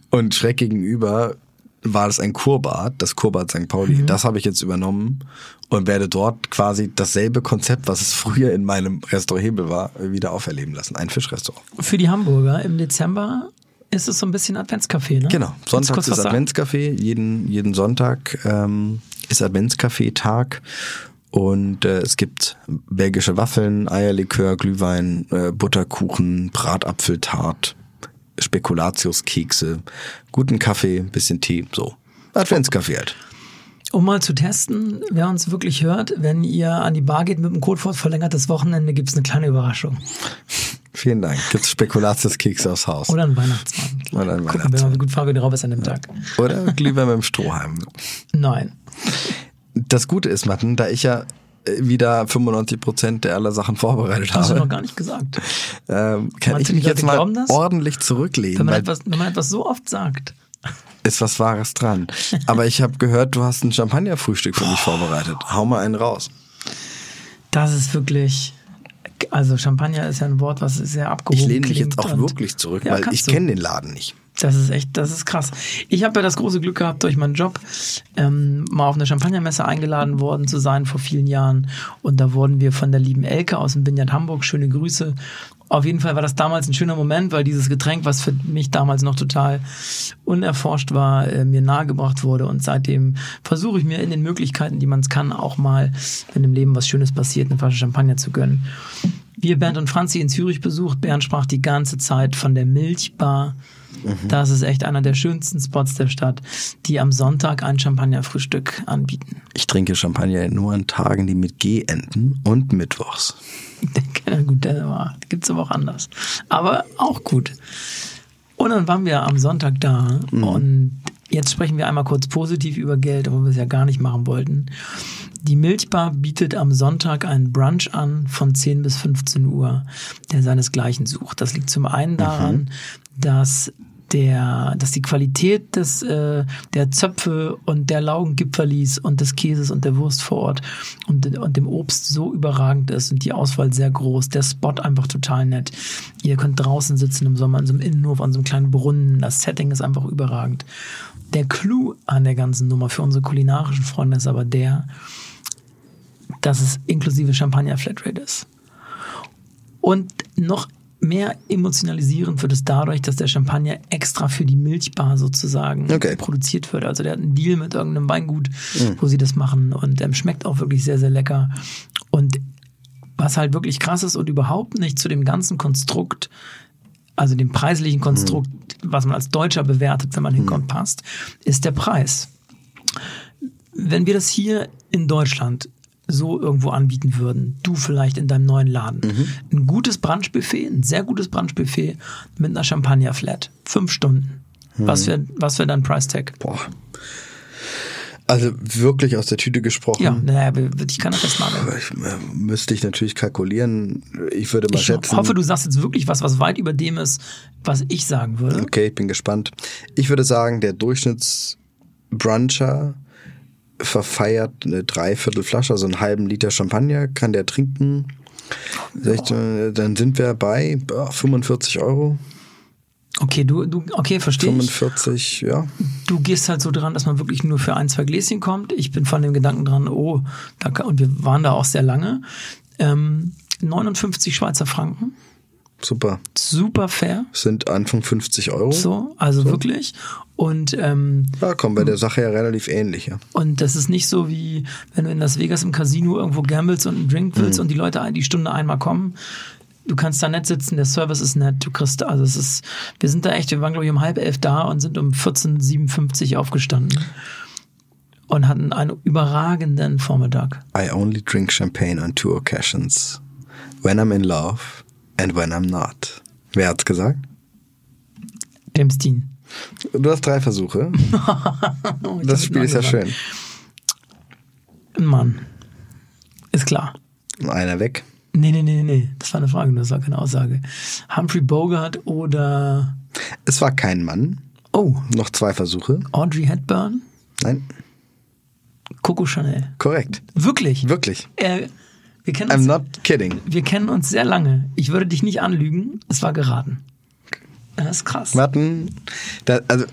und schräg gegenüber war das ein Kurbad, das Kurbad St. Pauli. Mhm. Das habe ich jetzt übernommen und werde dort quasi dasselbe Konzept, was es früher in meinem Restaurant Hebel war, wieder auferleben lassen. Ein Fischrestaurant. für die Hamburger im Dezember ist es so ein bisschen Adventscafé, ne? Genau, Sonntags was ist? Adventscafé, jeden, jeden Sonntag ähm, ist Adventscafé-Tag und äh, es gibt belgische Waffeln, Eierlikör, Glühwein, äh, Butterkuchen, Bratapfeltart, Spekulatiuskekse, guten Kaffee, bisschen Tee, so. Adventscafé halt. Um mal zu testen, wer uns wirklich hört, wenn ihr an die Bar geht mit dem Codewort verlängertes Wochenende, gibt's eine kleine Überraschung. Vielen Dank. Gibt's Spekulatiuskekse aufs Haus. Oder ein Weihnachtsmann. Oder ein Gucken wir mal, Weihnachtsmann. wie gut Fabio drauf ist an dem Tag. Oder Glühwein mit dem Strohhalm. Nein. Das Gute ist, Matten, da ich ja äh, wieder 95 Prozent der aller Sachen vorbereitet Hast du habe. noch gar nicht gesagt. ähm, kann Meinst ich mich jetzt mal ordentlich zurücklehnen, Wenn man, weil etwas, wenn man etwas so oft sagt. ist was Wahres dran. Aber ich habe gehört, du hast ein Champagnerfrühstück für mich vorbereitet. Hau mal einen raus. Das ist wirklich. Also Champagner ist ja ein Wort, was sehr abgehoben Ich lehne mich jetzt auch wirklich zurück, Ja, weil ich kenne den Laden nicht. Das ist echt, das ist krass. Ich habe ja das große Glück gehabt, durch meinen Job ähm, mal auf eine Champagnermesse eingeladen worden zu sein vor vielen Jahren. Und da wurden wir von der lieben Elke aus dem Vineyard Hamburg, schöne Grüße. Auf jeden Fall war das damals ein schöner Moment, weil dieses Getränk, was für mich damals noch total unerforscht war, äh, mir nahegebracht wurde. Und seitdem versuche ich mir in den Möglichkeiten, die man es kann, auch mal, wenn im Leben was Schönes passiert, eine Flasche Champagner zu gönnen. Wir, Bernd und Franzi, in Zürich besucht. Bernd sprach die ganze Zeit von der Milchbar. Das ist echt einer der schönsten Spots der Stadt, die am Sonntag ein Champagnerfrühstück anbieten. Ich trinke Champagner nur an Tagen, die mit G enden und mittwochs. Ja, gut, der war, gibt's aber auch anders. Aber auch gut. Und dann waren wir am Sonntag da und jetzt sprechen wir einmal kurz positiv über Geld, obwohl wir es ja gar nicht machen wollten. Die Milchbar bietet am Sonntag einen Brunch an von 10 bis 15 Uhr, der seinesgleichen sucht. Das liegt zum einen daran, dass der, dass die Qualität des, äh, der Zöpfe und der Laugengipferlis und des Käses und der Wurst vor Ort und, und dem Obst so überragend ist und die Auswahl sehr groß, der Spot einfach total nett. Ihr könnt draußen sitzen im Sommer in so einem Innenhof an so einem kleinen Brunnen, das Setting ist einfach überragend. Der Clou an der ganzen Nummer für unsere kulinarischen Freunde ist aber der, dass es inklusive Champagner Flatrate ist. Und noch mehr emotionalisierend wird es dadurch, dass der Champagner extra für die Milchbar sozusagen Okay. produziert wird. Also der hat einen Deal mit irgendeinem Weingut, wo sie das machen und ähm, schmeckt auch wirklich sehr, sehr lecker. Und was halt wirklich krass ist und überhaupt nicht zu dem ganzen Konstrukt, also dem preislichen Konstrukt, was man als Deutscher bewertet, wenn man hinkommt, passt, ist der Preis. Wenn wir das hier in Deutschland so irgendwo anbieten würden, du vielleicht in deinem neuen Laden, ein gutes Brunchbuffet, ein sehr gutes Brunchbuffet mit einer Champagner-Flat, fünf Stunden. Was wäre was wär dein Price-Tag? Boah. Also wirklich aus der Tüte gesprochen. Ja, naja, ich kann das festnageln. Ich, äh, müsste ich natürlich kalkulieren. Ich würde mal Ich schätzen. hoffe, du sagst jetzt wirklich was, was weit über dem ist, was ich sagen würde. Okay, ich bin gespannt. Ich würde sagen, der Durchschnittsbruncher verfeiert eine Dreiviertelflasche, also einen halben Liter Champagner, kann der trinken. Oh. Dann sind wir bei 45 Euro. Okay, du, du, okay, verstehe 45, ja. Du gehst halt so dran, dass man wirklich nur für ein, zwei Gläschen kommt. Ich bin von dem Gedanken dran, oh, danke, und wir waren da auch sehr lange. Ähm, 59 Schweizer Franken. Super. Super fair. Sind Anfang 50 Euro. So, also so. wirklich. Und ähm, ja, kommen bei der Sache ja relativ ähnlich. Ja. Und das ist nicht so wie, wenn du in Las Vegas im Casino irgendwo gambles und einen Drink willst mhm. und die Leute die Stunde einmal kommen du kannst da nett sitzen, der Service ist nett, du kriegst, also es ist, wir sind da echt, wir waren glaube ich um halb elf da und sind um 14.57 aufgestanden und hatten einen überragenden Vormittag. I only drink champagne on two occasions. When I'm in love and when I'm not. Wer hat's gesagt? James Dean. Du hast drei Versuche. das Spiel ist ja schön. Mann. Ist klar. Einer weg. Nee, nee, nee, nee. Das war eine Frage, das war keine Aussage. Humphrey Bogart oder. Es war kein Mann. Oh. Noch zwei Versuche. Audrey Hepburn? Nein. Coco Chanel. Korrekt. Wirklich? Wirklich. Äh, wir kennen uns, I'm not kidding. Wir kennen uns sehr lange. Ich würde dich nicht anlügen. Es war geraten. Das ist krass. Warten. Da, also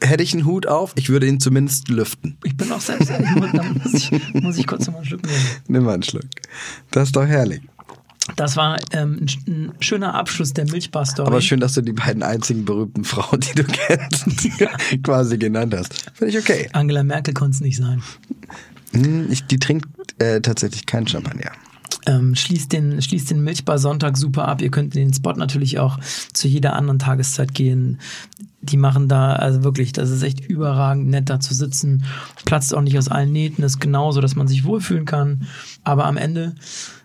hätte ich einen Hut auf, ich würde ihn zumindest lüften. Ich bin auch selbst. Dann muss ich, muss ich kurz mal einen Schluck nehmen. Nimm mal einen Schluck. Das ist doch herrlich. Das war ähm, ein, schöner Abschluss der Milchbar-Story. Aber schön, dass du die beiden einzigen berühmten Frauen, die du kennst, quasi genannt hast. Finde ich okay. Angela Merkel konnte es nicht sein. Hm, ich, die trinkt äh, tatsächlich keinen Champagner. Ähm, schließt den, schließt den Milchbar Sonntag super ab. Ihr könnt in den Spot natürlich auch zu jeder anderen Tageszeit gehen. Die machen da, also wirklich, das ist echt überragend nett da zu sitzen. Platzt auch nicht aus allen Nähten, ist genauso, dass man sich wohlfühlen kann. Aber am Ende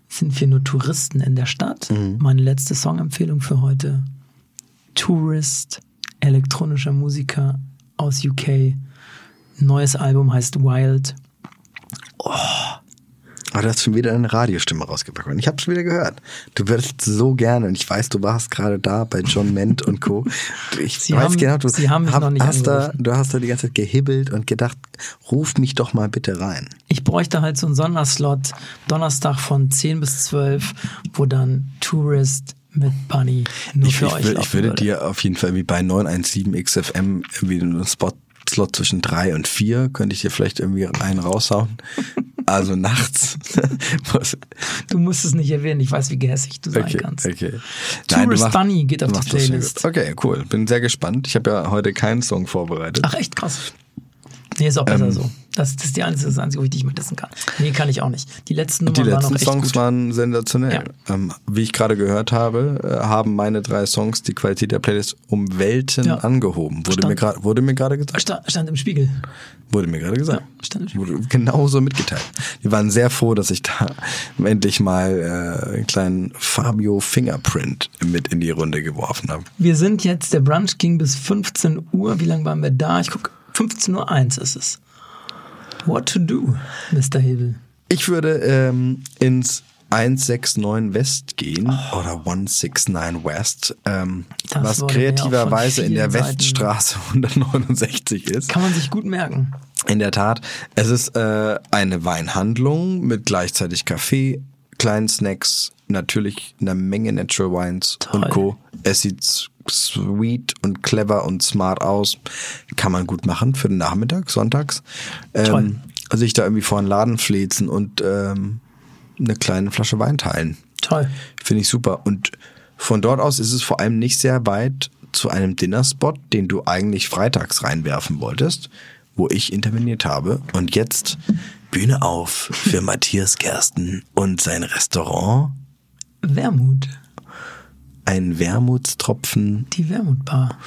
sind wir nur Touristen in der Stadt. Mhm. Meine letzte Songempfehlung für heute. Tourist, elektronischer Musiker aus UK. Neues Album heißt Wild. Oh, aber du hast schon wieder eine Radiostimme rausgepackt. Und ich habe es wieder gehört. Du würdest so gerne, und ich weiß, du warst gerade da bei John Ment und Co. Ich Sie weiß haben, genau, du, Sie haben mich hab, noch nicht hast da, Du hast da die ganze Zeit gehibbelt und gedacht, ruf mich doch mal bitte rein. Ich bräuchte halt so einen Sonderslot, Donnerstag von 10 bis 12, wo dann Tourist mit Bunny nur ich, für ich, euch will, Ich würde würde. dir auf jeden Fall wie bei 917 XFM irgendwie einen Spot Slot zwischen drei und vier könnte ich dir vielleicht irgendwie einen raushauen. Also nachts. du musst es nicht erwähnen, ich weiß, wie gehässig du sein okay, kannst. Okay. Tourist machst, Bunny geht auf die Playlist. Okay, cool. Bin sehr gespannt. Ich habe ja heute keinen Song vorbereitet. Ach, echt krass. Nee, ist auch besser ähm, so. Das, das ist die einzige, das einzige, wo ich dich mal dissen kann. Nee, kann ich auch nicht. Die letzten Nummern Die letzten waren Songs gut. waren sensationell. Ja. Ähm, wie ich gerade gehört habe, äh, haben meine drei Songs die Qualität der Playlist um Welten ja. angehoben. Wurde mir, grad, wurde mir gerade gesagt. Stand, stand im Spiegel. Wurde mir gerade gesagt. Ja, stand im Spiegel. Wurde genauso mitgeteilt. Die waren sehr froh, dass ich da endlich mal äh, einen kleinen Fabio Fingerprint mit in die Runde geworfen habe. Wir sind jetzt, der Brunch ging bis 15 Uhr. Wie lange waren wir da? Ich gucke, 15.01 Uhr ist es. What to do, Mr. Hebel? Ich würde ähm, ins 169 West gehen oh. oder 169 West, ähm, was kreativerweise in der Weststraße 169 ist. Kann man sich gut merken. In der Tat, es ist äh, eine Weinhandlung mit gleichzeitig Kaffee, kleinen Snacks, natürlich eine Menge Natural Wines Toll. und Co. Es sieht sweet und clever und smart aus. Kann man gut machen für den Nachmittag, sonntags. Ähm, sich da irgendwie vor einen Laden flezen und ähm, eine kleine Flasche Wein teilen. Toll. Finde ich super. Und von dort aus ist es vor allem nicht sehr weit zu einem Dinnerspot, den du eigentlich freitags reinwerfen wolltest, wo ich interveniert habe. Und jetzt Bühne auf für Matthias Gersten und sein Restaurant. Wermut ein Wermutstropfen. Die Wermutbar.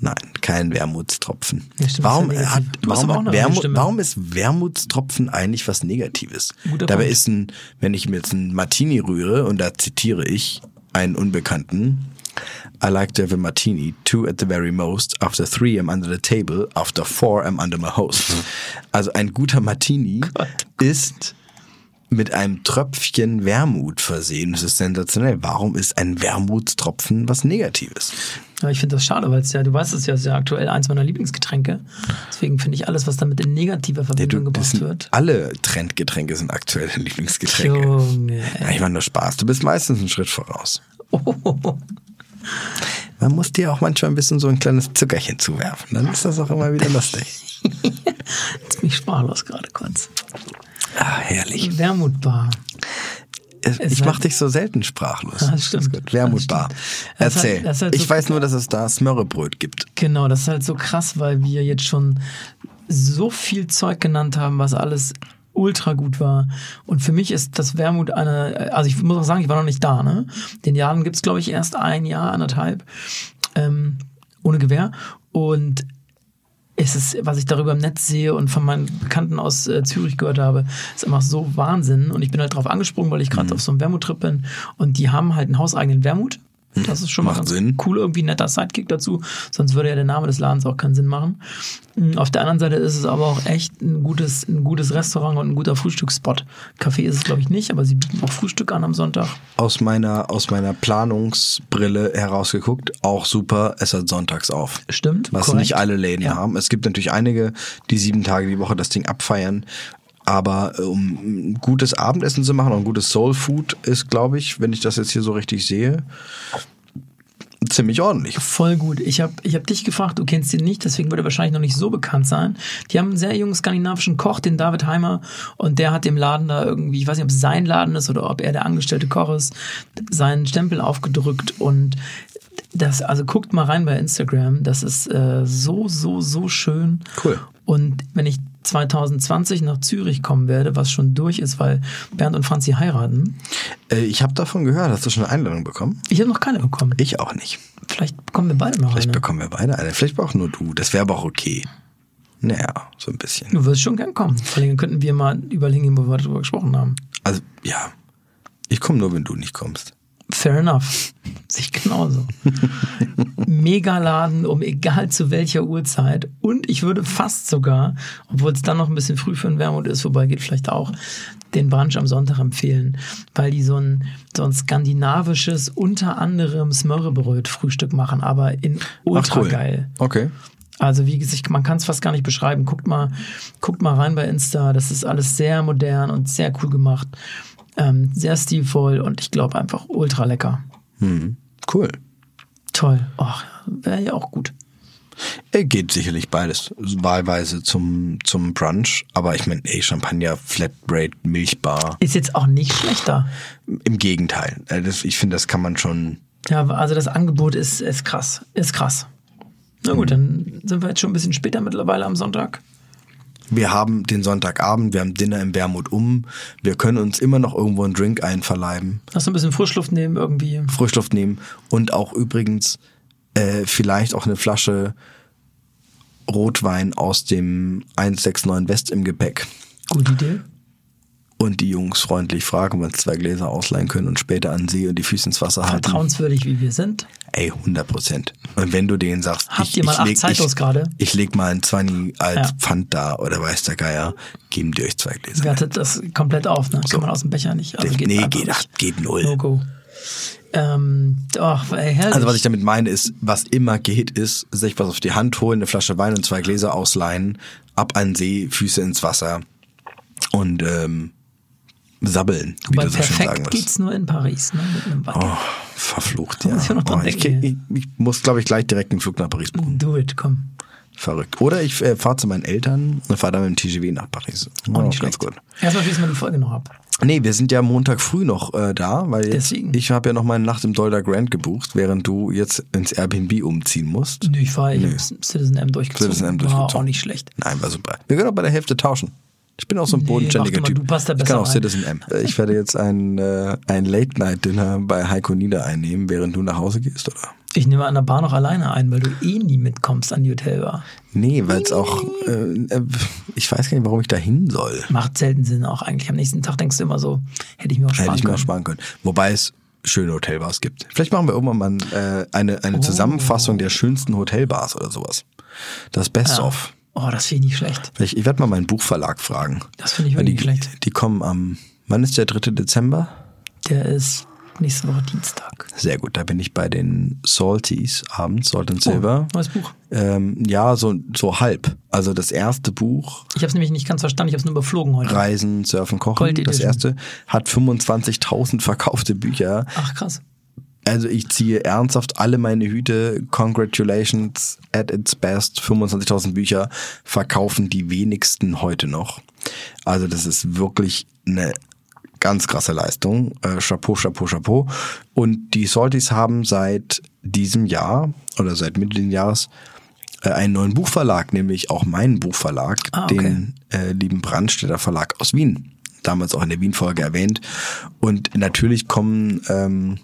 Nein, kein Wermutstropfen. Ja, stimmt, warum, hat, warum, Wermut, warum ist Wermutstropfen eigentlich was Negatives? Guter Dabei Punkt. ist ein, wenn ich mir jetzt einen Martini rühre, und da zitiere ich einen Unbekannten, I like to have a martini, two at the very most. After three, I'm under the table. After four, I'm under my host. Also ein guter Martini Gott. ist mit einem Tröpfchen Wermut versehen. Das ist sensationell. Warum ist ein Wermutstropfen was Negatives? Ja, ich finde das schade, weil es ja, du weißt es ja, ist ja aktuell eins meiner Lieblingsgetränke. Deswegen finde ich alles, was damit in negativer Ja, Verbindung du, das gebracht wird. alle Trendgetränke sind aktuell Lieblingsgetränke. Junge. Ja, ich meine nur Spaß. Du bist meistens einen Schritt voraus. Oh, Man muss dir auch manchmal ein bisschen so ein kleines Zuckerchen zuwerfen. Dann ist das auch immer wieder lustig. jetzt bin ich sprachlos gerade kurz. Ah, herrlich. Wermutbar. Es- Es Ich mach dich so selten sprachlos. Ja, das stimmt. Gut. Wermutbar. Das. Das halt- Erzähl. das halt ich so- weiß nur, dass es da Smörrebröt gibt. Genau, das ist halt so krass, weil wir jetzt schon so viel Zeug genannt haben, was alles ultra gut war. Und für mich ist das Wermut eine, also ich muss auch sagen, ich war noch nicht da, ne? Den Laden gibt's glaube ich, erst ein Jahr, anderthalb, ähm, ohne Gewehr. Und es ist, was ich darüber im Netz sehe und von meinen Bekannten aus äh, Zürich gehört habe, ist einfach so Wahnsinn. Und ich bin halt drauf angesprungen, weil ich gerade Mhm. auf so einem Wermut-Trip bin. Und die haben halt einen hauseigenen Wermut. Das ist schon mal Macht Sinn. cool, irgendwie ein netter Sidekick dazu. Sonst würde ja der Name des Ladens auch keinen Sinn machen. Mm, Auf der anderen Seite ist es aber auch echt ein gutes, ein gutes Restaurant und ein guter Frühstücksspot. Kaffee ist es, glaube ich, nicht, aber sie bieten auch Frühstück an am Sonntag. Aus meiner, aus meiner Planungsbrille herausgeguckt, auch super, es hat sonntags auf. Stimmt, Was korrekt. nicht alle Läden Ja. haben. Es gibt natürlich einige, die sieben Tage die Woche das Ding abfeiern. Aber äh, um ein gutes Abendessen zu machen und ein gutes Soul Food ist, glaube ich, wenn ich das jetzt hier so richtig sehe, ziemlich ordentlich. Voll gut. Ich habe ich hab dich gefragt, du kennst ihn nicht, deswegen wird er wahrscheinlich noch nicht so bekannt sein. Die haben einen sehr jungen skandinavischen Koch, den David Heimer, und der hat dem Laden da irgendwie, ich weiß nicht, ob es sein Laden ist oder ob er der angestellte Koch ist, seinen Stempel aufgedrückt und das, also guckt mal rein bei Instagram, das ist äh, so, so, so schön. Cool. Und wenn ich 2020 nach Zürich kommen werde, was schon durch ist, weil Bernd und Franzi heiraten, Äh, ich habe davon gehört, hast du schon eine Einladung bekommen? ich habe noch keine bekommen. Ich auch nicht. Vielleicht bekommen wir beide noch Vielleicht eine. bekommen wir beide eine. Vielleicht auch nur du. Das wäre aber auch okay. Naja, so ein bisschen. Du wirst schon gern kommen. Vor allem könnten wir mal überlegen, wo wir darüber gesprochen haben. Also, ja. Ich komme nur, wenn du nicht kommst. Fair enough. Sich genauso. Megaladen um egal zu welcher Uhrzeit. Und ich würde fast sogar, obwohl es dann noch ein bisschen früh für ein Wermut ist, wobei geht vielleicht auch, den Brunch am Sonntag empfehlen. Weil die so ein, so ein skandinavisches, unter anderem Smørrebröt-Frühstück machen, aber in ultra geil. Okay. Also wie gesagt, man kann es fast gar nicht beschreiben. Guckt mal, guckt mal rein bei Insta. Das ist alles sehr modern und sehr cool gemacht. Ähm, sehr stilvoll und ich glaube einfach ultra lecker. Hm. Cool. Toll. Ach, wäre ja auch gut. Er geht sicherlich beides wahlweise zum, zum Brunch, aber ich meine, ey, Champagner, Flatrate, Milchbar. Ist jetzt auch nicht schlechter. Im Gegenteil. Äh, das- Ich finde, das kann man schon. Ja, also das Angebot ist, ist krass. Ist krass. Na gut, dann sind wir jetzt schon ein bisschen später mittlerweile am Sonntag. Wir haben den Sonntagabend, wir haben Dinner im Wermut um. Wir können uns immer noch irgendwo einen Drink einverleiben, Lass ein bisschen Frischluft nehmen irgendwie. Frischluft nehmen und auch übrigens äh, vielleicht auch eine Flasche Rotwein aus dem 169 West im Gepäck. Gute Idee. Und die Jungs freundlich fragen, ob wir uns zwei Gläser ausleihen können und später an See und die Füße ins Wasser halten. Vertrauenswürdig, wie wir sind. Ey, 100 Prozent. Und wenn du denen sagst, Habt ich, ihr mal ich acht leg, Zeitos ich, gerade? ich leg mal ein 20 als Ja. Pfand da oder weiß der Geier, geben die euch zwei Gläser. Wertet das komplett auf, ne? Kann man aus dem Becher nicht. Also geht nee, geht, ach, geht null. No go. Ähm, ey, herrlich. Also was ich damit meine ist, was immer geht, ist sich was auf die Hand holen, eine Flasche Wein und zwei Gläser ausleihen, ab an See, Füße ins Wasser und ähm, sabbeln, wie Weil du so schön sagen geht's nur in Paris, ne? Mit einem Watt. Oh, verflucht, ja. muss ich oh, ich, ich, ich muss, glaube ich, gleich direkt einen Flug nach Paris buchen. Do it, komm. Verrückt. Oder ich äh, fahre zu meinen Eltern und fahre dann mit dem TGW nach Paris. Auch Oh, nicht ganz gut. Erstmal schließen wir die Folge noch ab. Nee, wir sind ja Montag früh noch äh, da, weil jetzt, ich habe ja noch meine Nacht im Dollar Grand gebucht, während du jetzt ins Airbnb umziehen musst. Nö, ich war ich Nö. hab Citizen M durchgezogen. Citizen M War durchgezogen. auch nicht schlecht. Nein, war super. Wir können auch bei der Hälfte tauschen. Ich bin auch so ein Nee, bodenständiger mal, Typ. du passt da ich kann auch rein. Citizen M. Ich werde jetzt ein, äh, ein Late-Night-Dinner bei Heiko Nieder einnehmen, während du nach Hause gehst, oder? Ich nehme an der Bar noch alleine ein, weil du eh nie mitkommst an die Hotelbar. Nee, weil es auch, äh, äh, ich weiß gar nicht, warum ich da hin soll. Macht selten Sinn auch eigentlich. Am nächsten Tag denkst du immer so, hätte ich mir auch sparen Hätte ich mir können. auch sparen können. Wobei es schöne Hotelbars gibt. Vielleicht machen wir irgendwann mal äh, eine, eine Zusammenfassung der schönsten Hotelbars oder sowas. Das Best Ja. Oh, das finde ich nicht schlecht. Vielleicht, ich werde mal meinen Buchverlag fragen. Das finde ich wirklich die, nicht schlecht. Die kommen am Wann ist der 3. Dezember? Der ist nächste Woche Dienstag. Sehr gut, da bin ich bei den Salties abends, Salt and Silver. Oh, neues Buch. Ähm, ja, so, so halb. Also das erste Buch, Ich habe es nämlich nicht ganz verstanden, ich habe es nur überflogen heute. Reisen, Surfen, Kochen, das erste, hat 25.000 verkaufte Bücher. Ach krass. Also ich ziehe ernsthaft alle meine Hüte. Congratulations at its best. 25.000 Bücher verkaufen die wenigsten heute noch. Also das ist wirklich eine ganz krasse Leistung. Äh, Chapeau, Chapeau, Chapeau. Und die Salties haben seit diesem Jahr oder seit Mitte des Jahres äh, einen neuen Buchverlag, nämlich auch meinen Buchverlag, Ah, okay. den äh, lieben Brandstätter Verlag aus Wien. Damals auch in der Wien-Folge erwähnt. Und natürlich kommen ähm,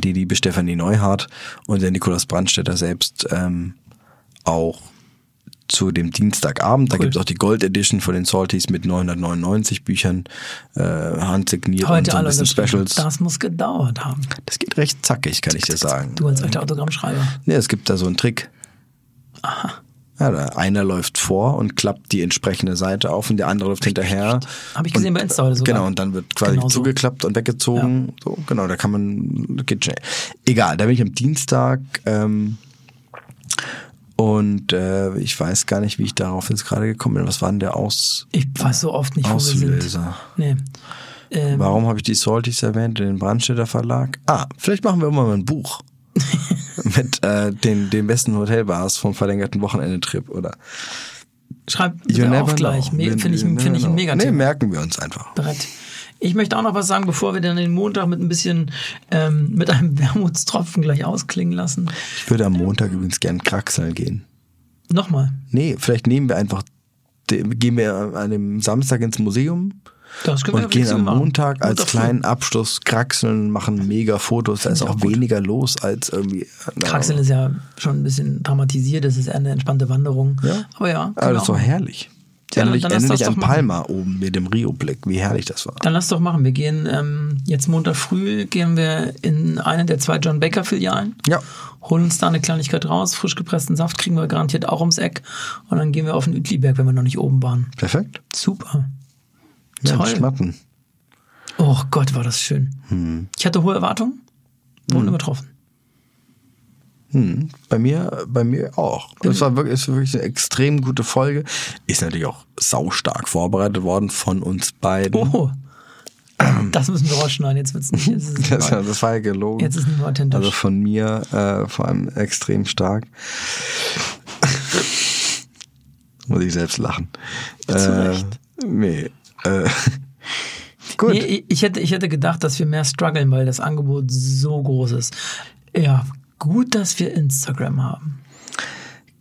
die liebe Stefanie Neuhardt und der Nikolaus Brandstätter selbst ähm, auch zu dem Dienstagabend. Da Cool. gibt es auch die Gold Edition von den Salties mit 999 Büchern, äh, handsigniert und Heute so ein bisschen. Specials. Das muss gedauert haben. Das geht recht zackig, kann ich dir sagen. Du als alter Autogrammschreiber. Nee, es gibt da so einen Trick. Ja, einer läuft vor und klappt die entsprechende Seite auf und der andere läuft hinterher. Hab ich gesehen und, bei Insta heute sogar. Genau, und dann wird quasi Genau so. zugeklappt und weggezogen. So, genau, da kann man, geht schnell. Egal, da bin ich am Dienstag ähm, und äh, ich weiß gar nicht, wie ich darauf jetzt gerade gekommen bin. Was war denn der Aus... Ich weiß so oft nicht, wo wir sind. Auslöser. Nee. Ähm, Warum habe ich die Salties erwähnt, den Brandstätter Verlag? Ah, vielleicht machen wir immer mal ein Buch. Mit äh, den, den besten Hotelbars vom verlängerten Wochenendetrip oder schreib bitte auch gleich. Finde ich, find ich ein mega Nee, merken wir uns einfach. Brett. Ich möchte auch noch was sagen, bevor wir dann den Montag mit ein bisschen, ähm, mit einem Wermutstropfen gleich ausklingen lassen. Ich würde am Montag übrigens gern kraxeln gehen. Nochmal. Nee, vielleicht nehmen wir einfach, gehen wir an dem Samstag ins Museum und gehen am machen. Montag als Montag früh. kleinen Abschluss kraxeln, machen mega Fotos. Da ist auch auch weniger los als irgendwie. Kraxeln ist ja schon ein bisschen dramatisiert, das ist eine entspannte Wanderung. Ja. Aber ja, Aber das ist doch auch. herrlich. Ja, endlich dann endlich an doch machen. Palma oben mit dem Rio-Blick. Wie herrlich das war. Dann lass doch machen. Wir gehen ähm, jetzt Montag früh gehen wir in eine der zwei John Baker Filialen. Ja. Holen uns da eine Kleinigkeit raus. Frisch gepressten Saft kriegen wir garantiert auch ums Eck. Und dann gehen wir auf den Uetliberg, wenn wir noch nicht oben waren. Perfekt. Super. Ja, Toll. Schmatten. Oh Gott, war das schön. Hm. Ich hatte hohe Erwartungen. Wurden übertroffen. Hm, bei mir, bei mir auch. Es war wirklich, es war wirklich eine extrem gute Folge. Ist natürlich auch saustark vorbereitet worden von uns beiden. Oh. Das müssen wir rausschneiden. Jetzt wird's nicht. Jetzt ist es Das, das war ja gelogen. Jetzt ist es nicht mehr authentisch. Also von mir äh, vor allem extrem stark. Muss ich selbst lachen. Zu Recht. Nee. Äh, gut. Nee, ich hätte, ich hätte gedacht, dass wir mehr strugglen, weil das Angebot so groß ist. Ja, gut, dass wir Instagram haben.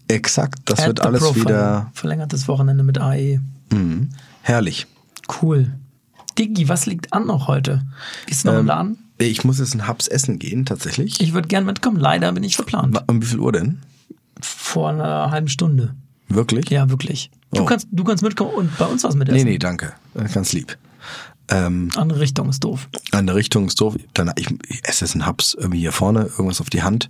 Exakt. Das Add wird alles Profile. wieder Verlängertes Wochenende mit AE. mh, herrlich. Cool. Diggi, was liegt an noch heute? Gehst du noch im Ähm, Laden? Ich muss jetzt einen Haps essen gehen, tatsächlich. Ich würde gern mitkommen. Leider bin ich verplant. Um wie viel Uhr denn? Vor einer halben Stunde. Wirklich? Ja, wirklich. Du, Oh. kannst, du kannst mitkommen und bei uns was mitessen. Nee, nee, danke. Äh, Ganz lieb. Ähm, Andere Richtung ist doof. an der Richtung ist doof. Dann, ich, ich esse jetzt einen Haps irgendwie hier vorne, irgendwas auf die Hand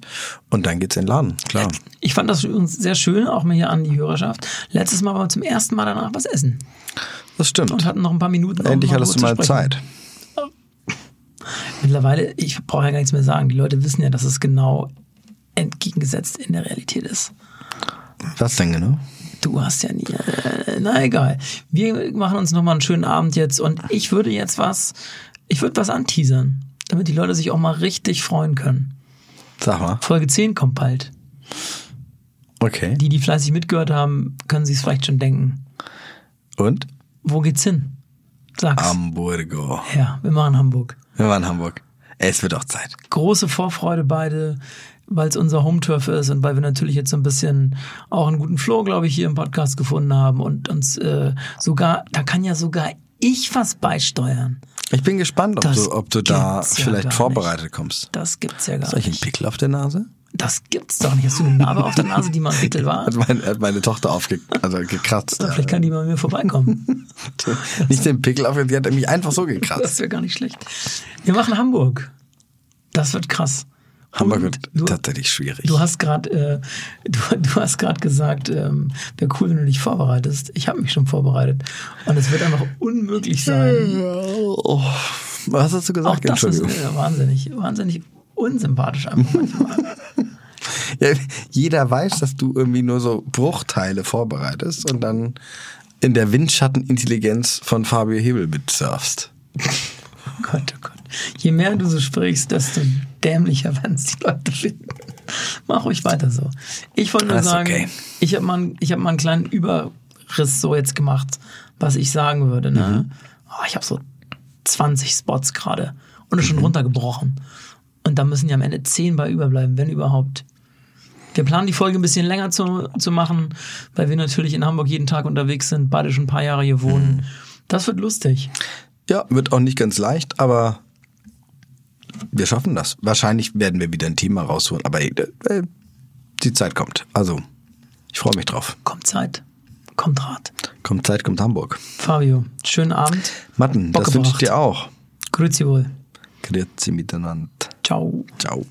und dann geht's in den Laden. Klar. Ich fand das übrigens sehr schön, auch mal hier an die Hörerschaft. Letztes Mal waren wir zum ersten Mal danach was essen Das stimmt. und hatten noch ein paar Minuten. um Endlich mal hattest du mal. Zeit. Mittlerweile, ich brauche ja gar nichts mehr sagen. Die Leute wissen ja, dass es genau entgegengesetzt in der Realität ist. Was denn genau? Du hast ja nie. Äh, na egal. Wir machen uns nochmal einen schönen Abend jetzt und ich würde jetzt was, ich würde was anteasern, damit die Leute sich auch mal richtig freuen können. Sag mal. Folge 10 kommt bald. Okay. Die, die fleißig mitgehört haben, können sich es vielleicht schon denken. Und? Wo geht's hin? Sag's. Hamburgo. ja, wir machen Hamburg. Wir in Hamburg. Es wird auch Zeit. große Vorfreude beide, weil es unser Home-Turf ist und weil wir natürlich jetzt so ein bisschen auch einen guten Flow, glaube ich, hier im Podcast gefunden haben und uns äh, sogar, da kann ja sogar ich was beisteuern. Ich bin gespannt, ob Das du, ob du da ja vielleicht vorbereitet kommst. Das gibt's ja gar Soll ich einen nicht. Pickel auf der Nase? Das gibt's doch nicht. Hast du eine Narbe auf der Nase, die mal ein Pickel war? Hat meine, hat meine Tochter aufge, also gekratzt. Na, Vielleicht kann die mal bei mir vorbeikommen. Nicht den Pickel auf, die hat mich einfach so gekratzt. Das wäre gar nicht schlecht. Wir machen Hamburg. Das wird krass. Hamburg wird du- tatsächlich schwierig. Du hast gerade äh, du, du hast gerade gesagt, ähm, wäre cool, wenn du dich vorbereitest. Ich habe mich schon vorbereitet und es wird einfach unmöglich sein. oh, was hast du Auch gesagt? das ist äh, wahnsinnig, wahnsinnig unsympathisch einfach manchmal. Ja, jeder weiß, dass du irgendwie nur so Bruchteile vorbereitest und dann in der Windschattenintelligenz von Fabio Hebel mitsurfst. Oh Gott, oh Gott. Je mehr du so sprichst, desto dämlicher werden es die Leute finden. Mach ruhig weiter so. Ich wollte nur sagen, okay. ich habe mal, ich hab mal einen kleinen Überriss so jetzt gemacht, was ich sagen würde. Ne? Mhm. Oh, ich habe so 20 Spots gerade und ist schon Mhm. runtergebrochen. Und da müssen ja am Ende 10 bei überbleiben, wenn überhaupt. Wir planen die Folge ein bisschen länger zu, zu machen, weil wir natürlich in Hamburg jeden Tag unterwegs sind, beide schon ein paar Jahre hier wohnen. Mhm. Das wird lustig. Ja, wird auch nicht ganz leicht, aber wir schaffen das. Wahrscheinlich werden wir wieder ein Thema rausholen, aber äh, die Zeit kommt. Also, ich freue mich drauf. Kommt Zeit, kommt Rat. Kommt Zeit, kommt Hamburg. Fabio, schönen Abend. Matten, Bock das wünsche ich dir auch. Grüezi wohl. Grüezi miteinander. Ciao. Ciao.